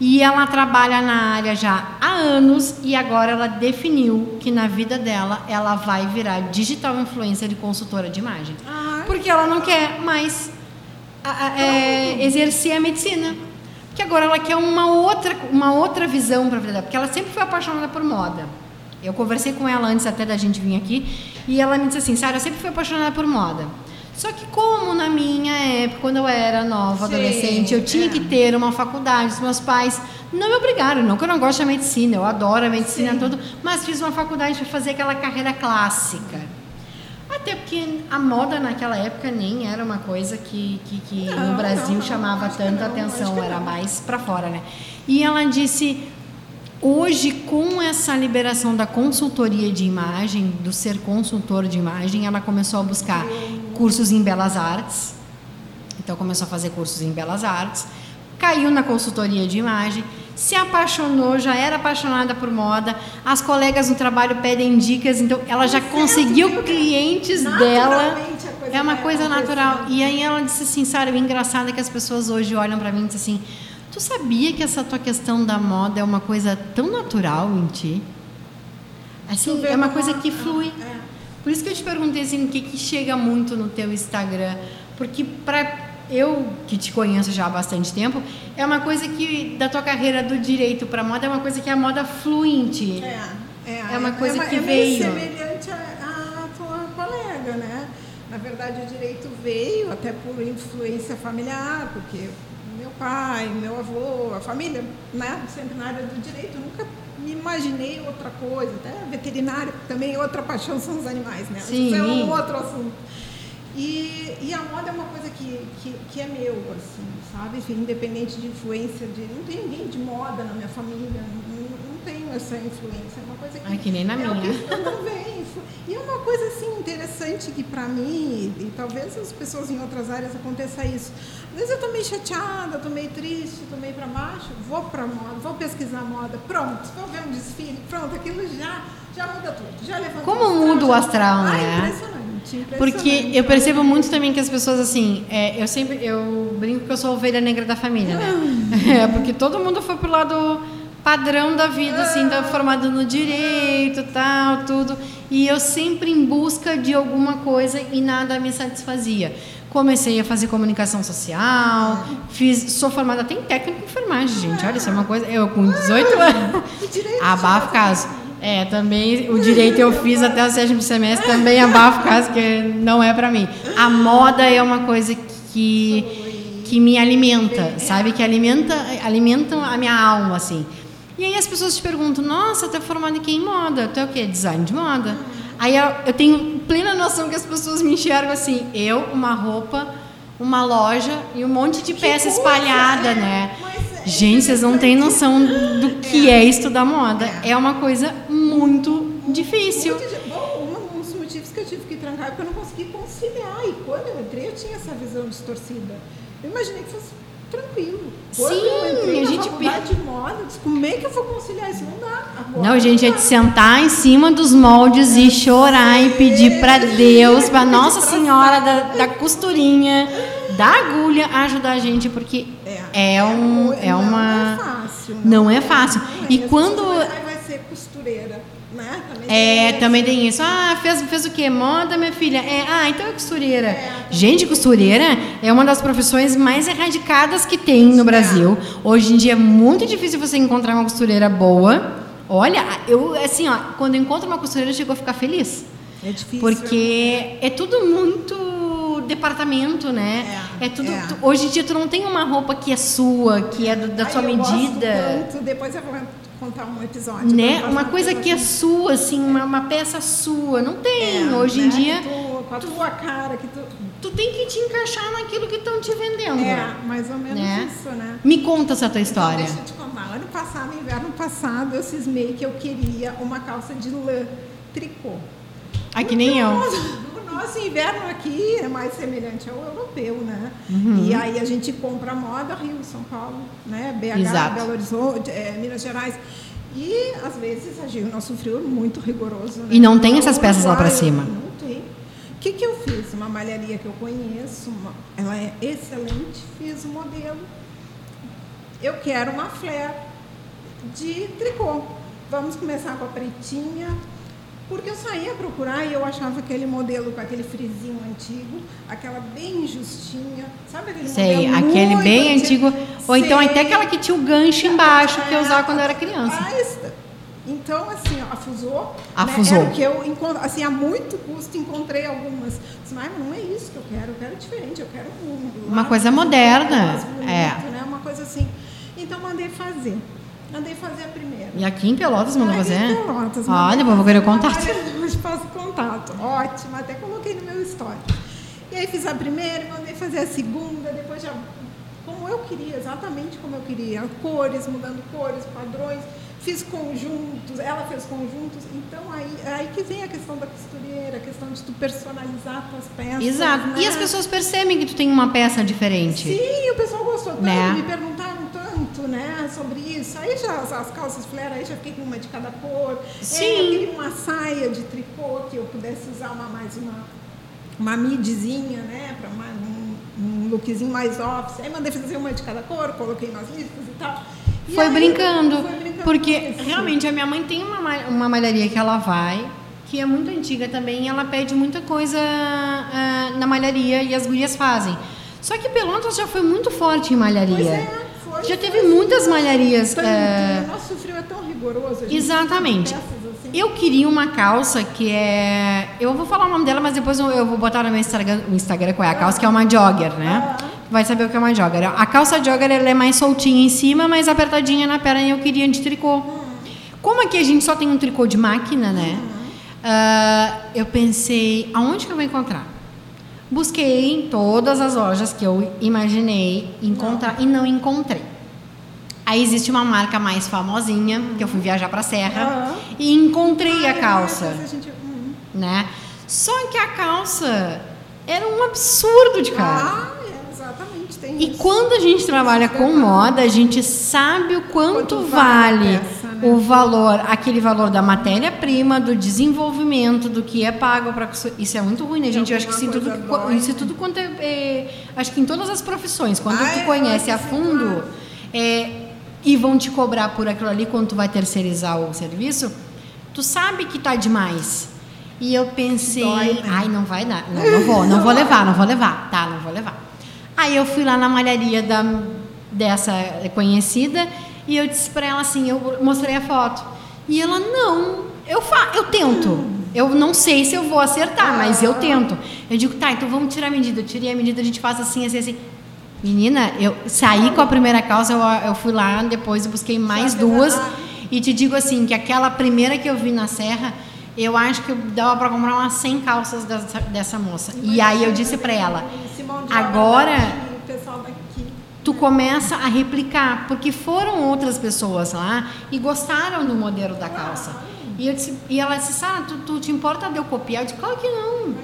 e ela trabalha na área já há anos e agora ela definiu que na vida dela ela vai virar digital influencer e consultora de imagem. Ai. Porque ela não quer mais a- a- é, exercer a medicina. Porque agora ela quer uma outra, uma outra visão para a vida dela. Porque ela sempre foi apaixonada por moda. Eu conversei com ela antes até da gente vir aqui e ela me disse assim, Sara, eu sempre fui apaixonada por moda. Só que como na minha época, quando eu era nova, Sim, adolescente, eu tinha é. que ter uma faculdade, os meus pais não me obrigaram, não que eu não gosto da medicina, eu adoro a medicina Sim. toda, mas fiz uma faculdade para fazer aquela carreira clássica. Até porque a moda naquela época nem era uma coisa que, que, que Não, no Brasil não, chamava tanta atenção, era mais para fora, né? E ela disse: hoje, com essa liberação da consultoria de imagem, do ser consultor de imagem, ela começou a buscar cursos em belas artes. Então começou a fazer cursos em belas artes, caiu na consultoria de imagem, se apaixonou, já era apaixonada por moda. As colegas no trabalho pedem dicas, então ela já Certo, conseguiu viu? clientes dela. É uma coisa natural. E aí ela disse assim, Sara, o engraçado é que as pessoas hoje olham pra mim e dizem assim: "Tu sabia que essa tua questão da moda é uma coisa tão natural em ti?" Assim, é uma coisa que flui. É. Por isso que eu te perguntei assim, o que, que chega muito no teu Instagram. Porque para eu, que te conheço já há bastante tempo, é uma coisa que, da tua carreira do direito para moda, é uma coisa que a moda ti. É, é, É uma coisa que é veio. meio semelhante à, tua colega, né? Na verdade, o direito veio até por influência familiar, porque meu pai, meu avô, a família, né? Sempre na área do direito, nunca me imaginei outra coisa. Até veterinário, também outra paixão são os animais, né? Sim. Isso é um outro assunto. E, e a moda é uma coisa que, que, que é meu, assim, sabe? Enfim, independente de influência de. Não tem ninguém de moda na minha família, não, não tenho essa influência. É uma coisa que. Ai, que nem na é minha. eu não venho. E é uma coisa assim interessante que pra mim, e talvez as pessoas em outras áreas aconteça isso. Às vezes eu tô meio chateada, tô meio triste, tô meio pra baixo, vou pra moda, vou pesquisar moda, pronto, vou ver um desfile, pronto, aquilo já, já muda tudo. Já levanta Como muda o astral, Ah, né? impressionante, impressionante. Porque eu percebo muito também que as pessoas, assim, é, eu sempre, eu brinco que eu sou a ovelha negra da família, né? É, porque todo mundo foi pro lado padrão da vida, assim, da, formado no direito, tal, tudo. E eu sempre em busca de alguma coisa e nada me satisfazia. Comecei a fazer comunicação social, fiz, sou formada até em técnico em enfermagem, gente. Olha, isso é uma coisa. Eu com 18 anos. E direito Abafo caso. É, também o direito eu fiz até o sétimo semestre, também abafo caso, que não é pra mim. A moda é uma coisa que, que me alimenta, sabe? Que alimenta, alimenta a minha alma, assim. E aí as pessoas te perguntam, nossa, tu é formada em que em moda? Tu é o quê? Design de moda? Aí eu, eu tenho plena noção que as pessoas me enxergam assim, eu, uma roupa, uma loja e um monte de peça espalhada, né? Gente, vocês não têm noção do que é estudar moda. É uma coisa muito difícil. Bom, um dos motivos que eu tive que trancar é porque eu não consegui conciliar. E quando eu entrei, eu tinha essa visão distorcida. Eu imaginei que fosse tranquilo. Quando Sim, eu entrei a na gente faculdade de moda, eu disse, como é que eu vou conciliar isso? Não dá. Agora, Não, gente, é de sentar em cima dos moldes e chorar e pedir pra Deus, pra Nossa Senhora da, da costurinha, da agulha, ajudar a gente, porque é, um, é não uma. é fácil. Não é fácil. Não é. E quando. pessoas, "Ai, vai ser costureira, né? Também É, tem também tem isso. Ah, fez, fez o quê? Moda, minha filha? É, ah, então é costureira. Gente, costureira é uma das profissões mais erradicadas que tem no Brasil. Hoje em dia é muito difícil você encontrar uma costureira boa, Olha, eu assim, ó, quando eu encontro uma costureira, eu chego a ficar feliz. É difícil. Porque é tudo muito departamento, né? É, É, tudo. é. tu- hoje em dia tu não tem uma roupa que é sua, que é do- da Ai, sua medida. tanto, depois eu vou contar um episódio. Né? Uma coisa que é sua, assim, uma, uma peça sua. Não tem. É, Hoje em né, dia, que tu- com a tua cara, que tu. tu tem que te encaixar naquilo que estão te vendendo. É, mais ou menos Né? isso, né? Me conta essa tua história. Então, deixa eu te contar. Ano passado, inverno passado, eu cismei que eu queria uma calça de lã tricô. Aqui nem eu. O nosso inverno aqui é mais semelhante ao europeu, né? Uhum. E aí a gente compra moda Rio, São Paulo, né? BH, Exato. Belo Horizonte, é, Minas Gerais. E às vezes a gente, o nosso frio é muito rigoroso. Né? E não tem essas peças lá Uruguai, cima. Não tem. O que, que eu fiz? Uma malharia que eu conheço, uma- ela é excelente, fiz o modelo. Eu quero uma flare de tricô. Vamos começar com a pretinha, porque eu saía a procurar e eu achava aquele modelo com aquele frisinho antigo, aquela bem justinha, sabe aquele Sei, modelo aquele muito bem antigo. Ou então Sei. até aquela que tinha o gancho embaixo que eu usava quando eu era criança. Mas, então, assim, ó, afusou. Afusou. Né? Que eu encontro, assim, a muito custo encontrei algumas. Disse, mas não é isso que eu quero, eu quero diferente, eu quero um, Uma lá- coisa moderna, bonito, é. Né? Uma coisa assim. Então mandei fazer. Mandei fazer a primeira. E aqui em Pelotas mandou fazer? Pelotas, Ah, mandei depois eu vou querer o contato. Hoje faço contato. Ótimo, até coloquei no meu story. E aí fiz a primeira, mandei fazer a segunda, depois já como eu queria, exatamente como eu queria, cores, mudando cores, padrões, fiz conjuntos, ela fez conjuntos, então aí, aí que vem a questão da costureira, a questão de tu personalizar tuas peças. Exato. né? E as pessoas percebem que tu tem uma peça diferente. Sim, o pessoal gostou tanto, Né? me perguntaram tanto, né, sobre isso. Aí já as, as calças flare, aí já fiquei com uma de cada cor. Sim. É, eu queria uma saia de tricô que eu pudesse usar uma mais uma uma midzinha, né, para um, um lookzinho mais office. Aí mandei fazer uma de cada cor, coloquei nas listas e tal. Foi aí, brincando. foi brincando Porque realmente a minha mãe tem uma, ma- uma malharia que ela vai, que é muito antiga também, e ela pede muita coisa ah, na malharia e as gurias fazem. Só que Pelotas já foi muito forte em malharia. Pois é, foi, Já foi, teve muitas malharias. Tanto, eh, O nosso frio é tão rigoroso. Exatamente. assim. Eu queria uma calça que é. Eu vou falar o nome dela, mas depois eu vou botar no meu Instagram, Instagram qual é a calça, que é uma jogger, né? Vai saber o que é uma jogger. A calça jogger ela é mais soltinha em cima, mais apertadinha na perna e eu queria de tricô. Como aqui a gente só tem um tricô de máquina, né? ah, eu pensei, aonde que eu vou encontrar? Busquei em todas as lojas que eu imaginei encontrar e não encontrei. Aí existe uma marca mais famosinha, que eu fui viajar pra Serra Aham. e encontrei a Ai, calça, mas a gente- hum. né? Só que a calça era um absurdo de cara. Ah, é, exatamente. Tem E isso. quando a gente trabalha com moda, a gente sabe o quanto, Quanto vale vale peça, né? o valor, aquele valor da matéria-prima, do desenvolvimento, do que é pago para isso é muito ruim, né, gente? Eu acho que isso tudo, isso né? tudo quanto é, é- acho que em todas as profissões, quando Ah, tu é, conhece eu a sim, fundo é, e vão te cobrar por aquilo ali quando tu vai terceirizar o serviço, tu sabe que tá demais. E eu pensei, Dói, né? ai, não vai dar, não, não vou, não vou levar, não vou levar, tá, não vou levar. Aí eu fui lá na malharia da, dessa conhecida e eu disse pra ela assim, eu mostrei a foto. E ela, não, eu, fa eu tento. Eu não sei se eu vou acertar, mas eu tento. Eu digo, tá, então vamos tirar a medida. Eu tirei a medida, a gente faz assim, assim, assim. Menina, eu saí com a primeira calça, eu, eu fui lá depois e busquei mais duas. E te digo assim, que aquela primeira que eu vi na serra, eu acho que eu dava para comprar umas 100 calças dessa, dessa moça. E aí eu disse para ela, agora tu começa a replicar, porque foram outras pessoas lá e gostaram do modelo da calça. E, disse, e ela disse, Sara, tu, tu te importa de eu copiar? Eu disse, claro que não.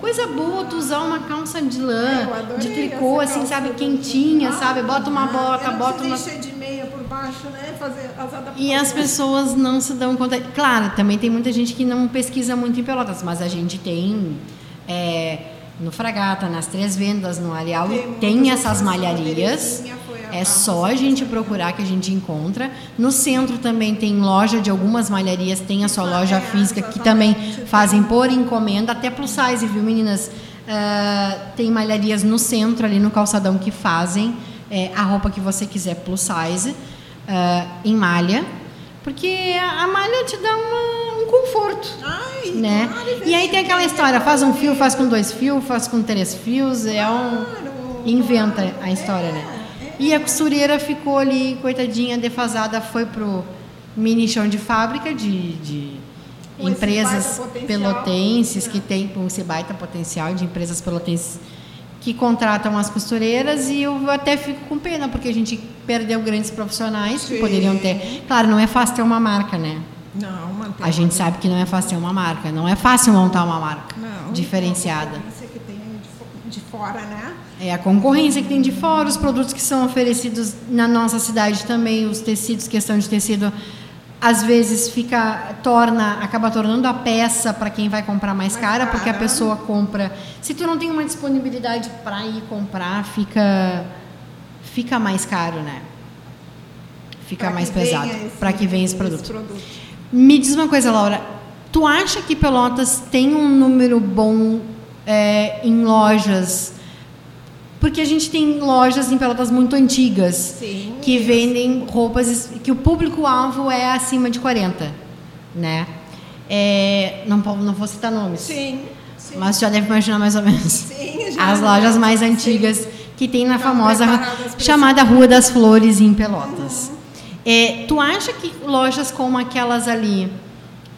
Coisa boa tu usar uma calça de lã, de tricô, assim, sabe, quentinha, Ah, sabe? Bota uma bota, bota uma... precisei encher de meia por baixo, né? Fazer. E as pessoas não se dão conta. Claro, também tem muita gente que não pesquisa muito em Pelotas, mas a gente tem é, no Fragata, nas Três Vendas, no Areal, Tem tem essas malharias. A- É só a gente procurar que a gente encontra. No centro também tem loja de algumas malharias, tem a sua loja é, física que também fazem por encomenda, até plus size, viu, meninas? Ah, tem malharias no centro, ali no calçadão, que fazem é, a roupa que você quiser plus size, ah, em malha. Porque a malha te dá uma, um conforto. Ai, né? claro, E aí tem aquela história, faz um fio, faz com dois fios, faz com três fios, é um inventa a história, né? E a costureira ficou ali, coitadinha, defasada, foi pro mini chão de fábrica de, de empresas pelotenses que tem esse baita potencial de empresas pelotenses que contratam as costureiras e eu até fico com pena porque a gente perdeu grandes profissionais que Sim. poderiam ter. Claro, não é fácil ter uma marca, né? Não, mantém. A gente sabe que não é fácil uma marca, não é fácil montar uma marca Não, diferenciada. a concorrência que tem de fo- de fora, né? É a concorrência que tem de fora, os produtos que são oferecidos na nossa cidade também, os tecidos, questão de tecido, às vezes fica torna, acaba tornando a peça para quem vai comprar mais, Mais cara, porque a cara. pessoa compra. Se tu não tem uma disponibilidade para ir comprar, fica fica mais caro, né? Fica Pra mais pesado esse- para que venha esse produto. produto. Me diz uma coisa, Laura. Tu acha que Pelotas tem um número bom é, em lojas? Porque a gente tem lojas em Pelotas muito antigas Sim. que vendem roupas que o público-alvo é acima de 40, né? É, não, não vou citar nomes, Sim. sim. mas já deve imaginar mais ou menos. Sim, já- As lojas mais sim. antigas que tem na Estão famosa chamada Rua das Flores em Pelotas. É, tu acha que lojas como aquelas ali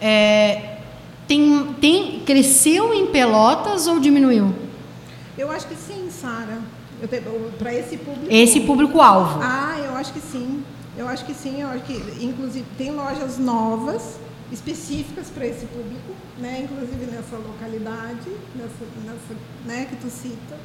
é, tem, tem, cresceu em Pelotas ou diminuiu? Eu acho que sim, Sara. Para esse público. Esse público-alvo. Ah, eu acho que sim. Eu acho que sim. Eu acho que, inclusive, tem lojas novas específicas para esse público, né? Inclusive nessa localidade, nessa, nessa, né? Que tu cita.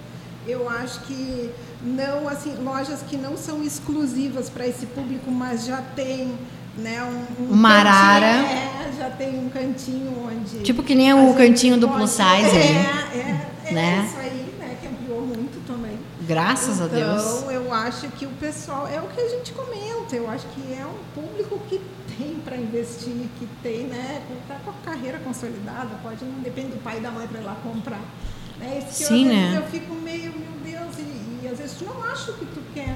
Eu acho que não, assim, lojas que não são exclusivas para esse público, mas já tem, né? Um, um Uma arara. cantinho- É, já tem um cantinho onde Tipo que nem o cantinho do plus size é, aí. É, é, Né? isso aí, né? Que ampliou muito também. Graças a Deus. Então, eu acho que o pessoal, é o que a gente comenta, eu acho que é um público que tem para investir, que tem, né, que tá com a carreira consolidada, pode, não depende do pai e da mãe para ir lá comprar. É Sim, eu, né? eu fico meio, meu Deus, e, e às vezes tu não acha o que tu quer.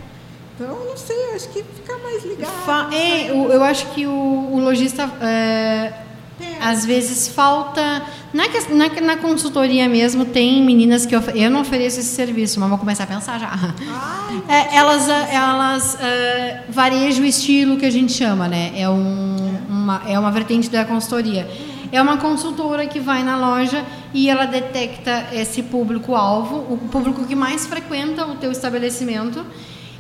Então, não sei, acho que fica mais ligado. Fa- é, o- eu acho que o, o lojista é, É. às vezes falta na, que- na, na consultoria mesmo tem meninas que ofe- eu não ofereço esse serviço mas vou começar a pensar já Ai, É, elas elas ah, varejam o estilo que a gente chama né é um, uma é uma vertente da consultoria é uma consultora que vai na loja e ela detecta esse público alvo o público que mais frequenta o teu estabelecimento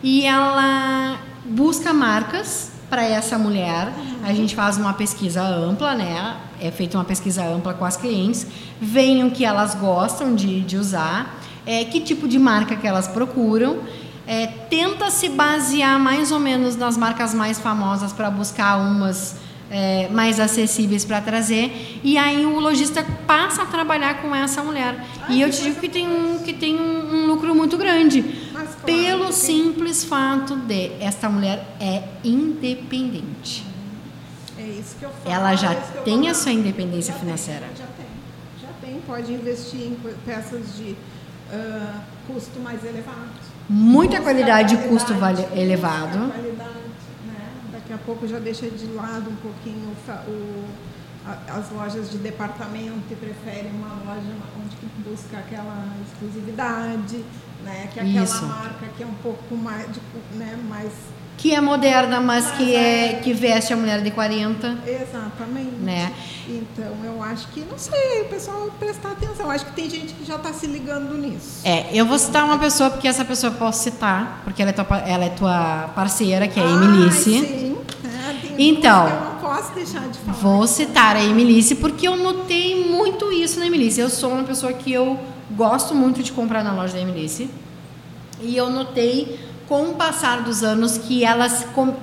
e ela busca marcas para essa mulher. A gente faz uma pesquisa ampla, né? É feita uma pesquisa ampla com as clientes, veem o que elas gostam de, de usar, é, que tipo de marca que elas procuram. É, tenta se basear mais ou menos nas marcas mais famosas para buscar umas é, mais acessíveis para trazer e aí o lojista passa a trabalhar com essa mulher e eu te digo que tem um que tem um, um lucro muito grande Mas claro, pelo simples fato de esta mulher é independente. É isso que eu falo. Ela já é tem a sua independência Já financeira. Tem, já tem, já tem. Pode investir em peças de ah, custo mais elevado. Muita qualidade e custo vale- elevado. qualidade? Daqui a pouco já deixa de lado um pouquinho o a- as lojas de departamento e prefere uma loja onde busca aquela exclusividade, né? Que é aquela Isso. marca que é um pouco mais, de, né? mais Que é moderna, mas que é que veste a mulher de 40. Exatamente. Né? Então eu acho que, não sei, o pessoal prestar atenção. Eu acho que tem gente que já está se ligando nisso. É, eu vou citar uma pessoa, porque essa pessoa eu posso citar, porque ela é tua, ela é tua parceira, que é a Emilice. sim. Então, eu não posso deixar de falar. Vou citar a Emilice porque eu notei muito isso na Emilice. Eu sou uma pessoa que eu gosto muito de comprar na loja da Emilice. E eu notei com o passar dos anos que ela,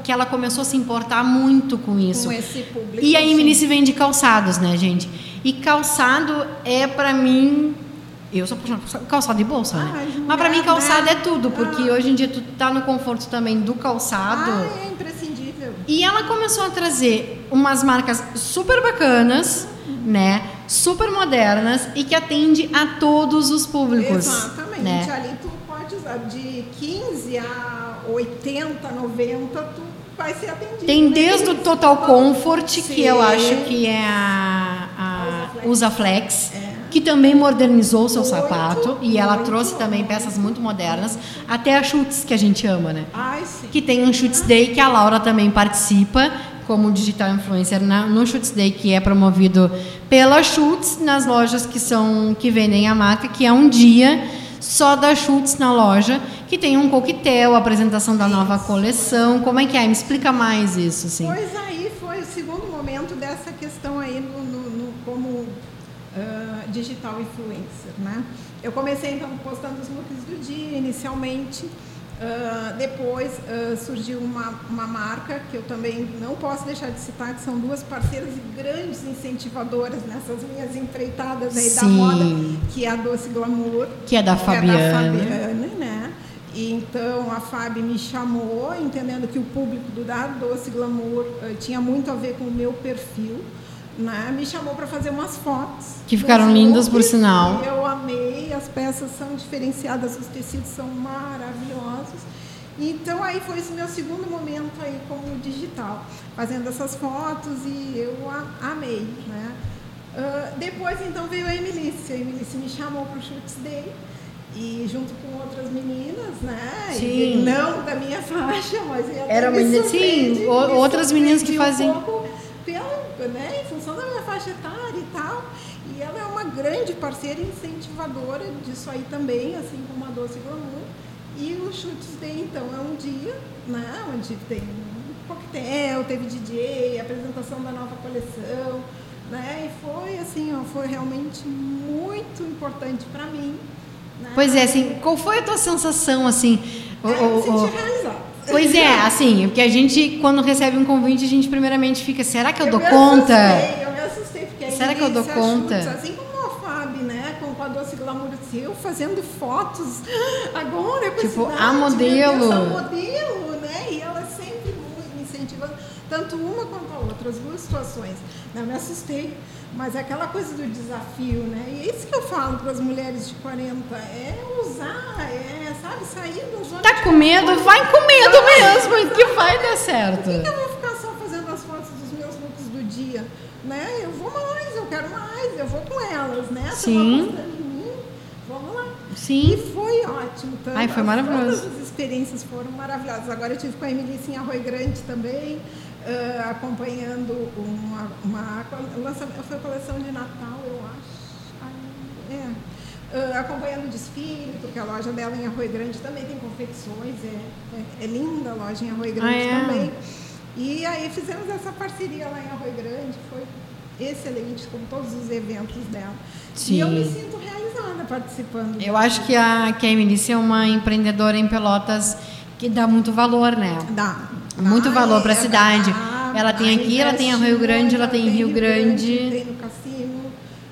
que ela começou a se importar muito com isso. Com esse público. E a. Emilice vende calçados, né, gente? E calçado é pra mim. Eu sou apaixonada por calçado de bolsa, né? Ai, Mas pra mim calçado né? é tudo, porque Ah. hoje em dia tu tá no conforto também do calçado. Ah, é. E ela começou a trazer umas marcas super bacanas, né? Super modernas e que atende a todos os públicos. Exatamente. Né? Ali tu pode usar de 15 a 80, 90, tu vai ser atendido. Tem né? desde o Total Comfort, que Sim. eu acho que é a, a Usaflex. Usaflex, que também modernizou o seu Muito, sapato e ela muito, trouxe também muito. peças muito modernas, até a Schutz que a gente ama, né? Ai, sim. Que tem um Schutz Day que a Laura também participa como digital influencer na, no Schutz Day que é promovido pela Schutz nas lojas que são que vendem a marca, que é um dia só da Schutz na loja, que tem um coquetel, apresentação da nova coleção. Como é que é? Me explica mais isso, assim. Pois aí foi o segundo momento dessa questão aí no, no- no- como ah, digital influencer, né? Eu comecei então postando os looks do dia inicialmente. Ah, depois ah, surgiu uma, uma marca que eu também não posso deixar de citar, que são duas parceiras e grandes incentivadoras nessas minhas empreitadas aí da Sim. moda, que é a Doce Glamour Que é da que Fabiana. É da Fabiana, né? E então a Fábio me chamou, entendendo que o público do da Doce Glamour eh, tinha muito a ver com o meu perfil, né? Me chamou para fazer umas fotos. Que ficaram lindas, por sinal. Eu amei, as peças são diferenciadas, os tecidos são maravilhosos. Então aí foi esse meu segundo momento aí como digital, fazendo essas fotos e eu a- amei, né? Ah, depois então veio a Emilice, a Emilice me chamou para o Shoots Day e junto com outras meninas, né? Sim. E não da minha faixa, mas Era me menina- sim, me outras meninas que faziam- Um pouco pela, né, em função da minha faixa etária e tal. E ela é uma grande parceira incentivadora disso aí também, assim como a Doce Glamour. E o Chutes Day, então, é um dia, né, onde tem um coquetel, teve DJ, apresentação da nova coleção, né, e foi assim, ó, foi realmente muito importante para mim. Né? Pois é, assim, qual foi a tua sensação, assim? É, o- me senti realizada. Pois é, assim, porque a gente, quando recebe um convite, a gente primeiramente fica, será que eu, dou me conta? Assustei, eu me assustei, porque aí Será que eu dou conta? ajuda, assim como a Fábio, né? Com, a Doce Glamour eu fazendo fotos agora com Tipo, esse a idade, modelo. meu Deus, a modelo, né? E ela sempre me incentivando, tanto uma quanto a outra, as duas situações. Eu me assustei, mas é aquela coisa do desafio, né? E é isso que eu falo para as mulheres de 40, é usar, é, sabe, sair da zona Tá com medo? Vai com medo mesmo, que vai dar certo. Por que eu vou ficar só fazendo as fotos dos meus looks do dia? Né? Eu vou mais, eu quero mais, eu vou com elas, né? Tão Sim. apostando em mim, vamos lá. Sim. E foi ótimo. Tanto, Ai, foi maravilhoso. Todas as experiências foram maravilhosas. Agora eu tive com a Emilice em Arroio Grande também, ah, acompanhando uma, uma lançamento, foi coleção de Natal, eu acho. Ai, é. Ah, acompanhando o desfile, porque a loja dela em Arroio Grande também tem confecções, é, é, é linda a loja em Arroio Grande Ah, é? também. E aí fizemos essa parceria lá em Arroio Grande, foi excelente, com todos os eventos dela. Sim. E eu me sinto realizada participando. Eu acho que a, que a Emilice é uma empreendedora em Pelotas que dá muito valor, né? Dá. Muito valor pra é, cidade. Ela tem aqui, ela tem em Rio Grande, ela tem em Rio Grande. Tem no Cassino.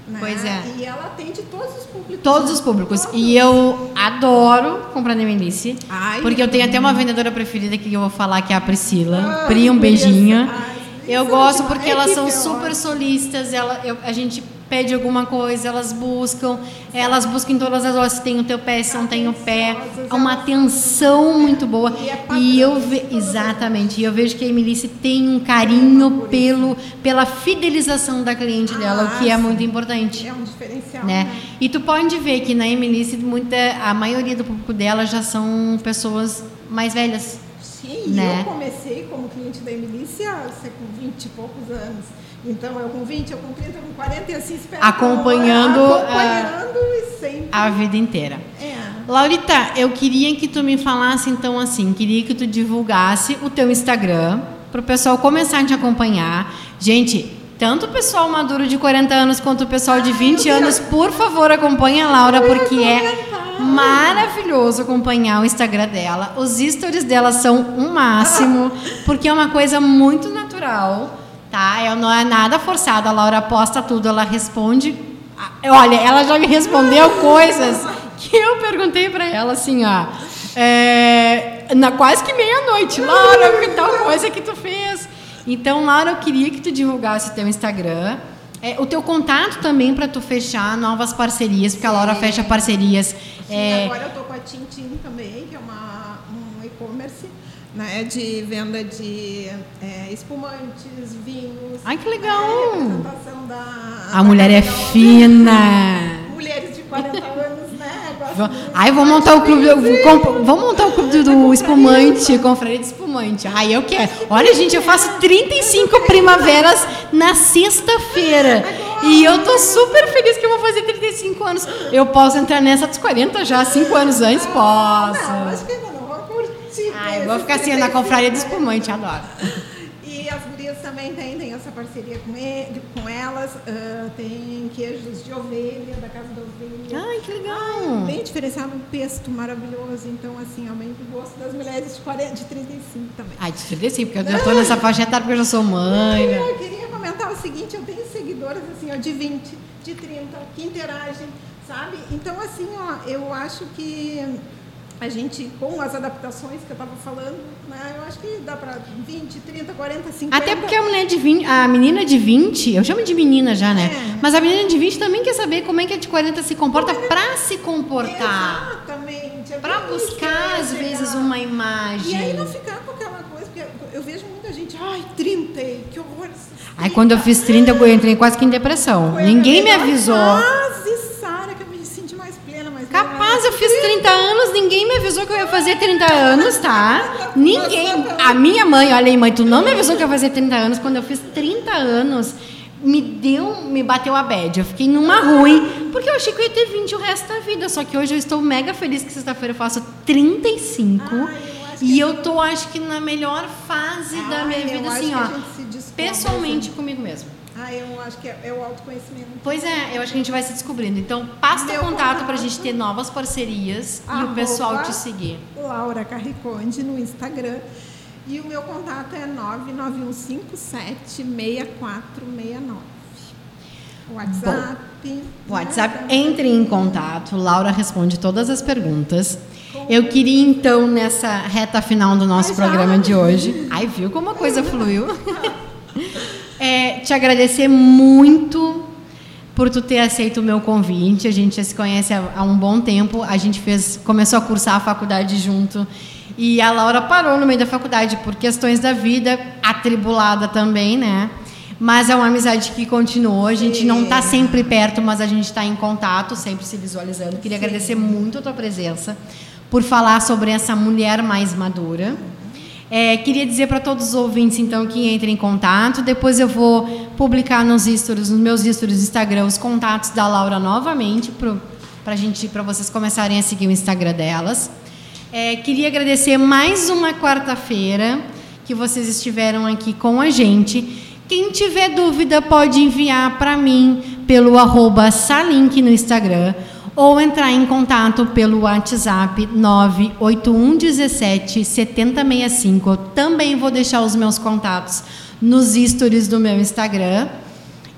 Né? Pois é. E ela atende todos os públicos. Todos os públicos. Todos. E eu adoro comprar na. Ai, Porque eu tenho até uma vendedora preferida que eu vou falar, que é a Priscila. Ai, Pri, um beijinho. ai, Eu gosto porque A elas são é super solistas. Ela, eu- a gente pede alguma coisa, elas buscam. Elas buscam em todas as horas se tem o teu pé, se não tem o pé. É uma atenção muito boa. E eu ve exatamente, e eu vejo que a Emilice tem um carinho pelo pela fidelização da cliente dela, o que é Ah, muito importante É um diferencial. né? né? E tu pode ver que na Emilice muita a maioria do público dela já são pessoas mais velhas. Sim, Né? eu comecei como cliente da sei, com 20 e poucos anos. Então, eu com 20, eu com 30, eu com 40 e assim espero. Acompanhando, Acompanhando e sempre. A vida inteira. É. Laurita, eu queria que tu me falasse então assim, queria que tu divulgasse o teu Instagram para o pessoal começar a te acompanhar. Gente, tanto o pessoal maduro de 40 anos quanto o pessoal de 20 eu anos, por favor, acompanhe a Laura Eu porque é maravilhoso acompanhar o Instagram dela. Os stories dela são um máximo, porque é uma coisa muito natural, tá? Ela não é nada forçado. A Laura posta tudo, ela responde. Ah, Olha, ela já me respondeu coisas que eu perguntei pra ela assim, ó. é, na quase que meia-noite, Laura, que tal coisa que tu fez? Então, Laura, eu queria que tu divulgasse teu Instagram. É, o teu contato também para tu fechar novas parcerias, porque a Laura fecha parcerias. Sim, é, agora eu tô com a Tintin também, que é uma, um e-commerce. Né, de venda de é, espumantes, vinhos. Ai, que legal! É, representação da, A mulher é fina. Mulheres de 40 anos, né? Ai, vou montar o clube. vou montar o clube do, espumante, confraria de espumante. Ai, eu quero. Olha, gente, eu faço 35 primaveras na sexta-feira. E eu tô super feliz que eu vou fazer 35 anos. Eu posso entrar nessa dos 40 já, 5 anos antes? Não, Posso. acho que não vou. Ai, ficar assim na 35 confraria de espumante, adoro. E as gurias também têm, têm essa parceria com, ele, com elas. ah, tem queijos de ovelha, da casa da ovelha. Ai, que legal. Bem diferenciado, um pesto maravilhoso. Então, assim, aumenta o gosto das mulheres de, 40, de 35 também. Ai, te sim, porque eu já tô nessa faixa etária porque eu já sou mãe. né? Eu queria comentar o seguinte, eu tenho seguidoras assim, ó, de 20, de 30, que interagem, sabe? Então, assim, ó, eu acho que a gente, com as adaptações que eu estava falando, né, eu acho que dá para 20, 30, 40, 50. Até porque a mulher de 20, a menina de 20, eu chamo de menina já, né? É. Mas a menina de 20 também quer saber como é que a de 40 se comporta pra se comportar. Exatamente. é que buscar, às vezes, uma E aí imagem. não ficar com aquela coisa, porque eu vejo muita gente, ai, 30, que horror. Aí quando eu fiz 30, eu entrei quase que em depressão. Foi Ninguém me avisou. fase, mais eu fiz 30 anos, ninguém me avisou que eu ia fazer 30 anos, tá? Ninguém. A minha mãe, olha aí, mãe, tu não me avisou que eu ia fazer 30 anos. Quando eu fiz 30 anos, me deu, me bateu a bad. Eu fiquei numa ruim, porque eu achei que eu ia ter 20 o resto da vida. Só que hoje eu estou mega feliz que sexta-feira eu faço 35. Ai, eu acho e que- eu tô, acho que, na melhor fase da Ai, minha eu vida, acho assim, ó. Pessoalmente comigo mesmo. Ah, eu acho que é, é o autoconhecimento. Pois é, eu acho que a gente vai se descobrindo. Então, passa o Meu contato pra contato. gente ter novas parcerias e o pessoal te seguir. Laura Carriconde no Instagram. E o meu contato é 991576469. WhatsApp. O WhatsApp, entre em contato. Laura responde todas as perguntas. Eu queria, então, nessa reta final do nosso Ai, programa de hoje. Ai, viu como a coisa fluiu? É, te agradecer muito por tu ter aceito o meu convite. A gente já se conhece há, há um bom tempo. A gente fez, começou a cursar a faculdade junto. E a Laura parou no meio da faculdade por questões da vida, atribulada também, né? Mas é uma amizade que continuou. A gente não está sempre perto, mas a gente está em contato, sempre se visualizando. Queria agradecer muito a tua presença por falar sobre essa mulher mais madura. É, queria dizer para todos os ouvintes, então, que entrem em contato. Depois eu vou publicar nos stories, nos meus stories do Instagram, os contatos da Laura novamente, para gente, para vocês começarem a seguir o Instagram delas. É, queria agradecer mais uma quarta-feira que vocês estiveram aqui com a gente. Quem tiver dúvida pode enviar para mim pelo arroba Salink no Instagram ou entrar em contato pelo WhatsApp 981 17 7065. Eu também vou deixar os meus contatos nos stories do meu Instagram.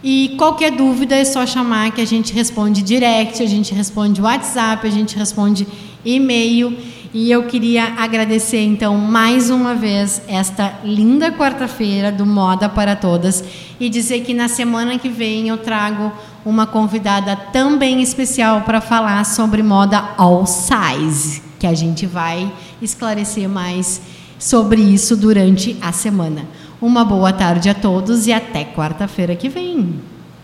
E qualquer dúvida é só chamar que a gente responde direct, a gente responde WhatsApp, a gente responde e-mail. E eu queria agradecer então mais uma vez esta linda quarta-feira do Moda para Todas e dizer que na semana que vem eu trago uma convidada também especial para falar sobre moda all size, que a gente vai esclarecer mais sobre isso durante a semana. Uma boa tarde a todos e até quarta-feira que vem.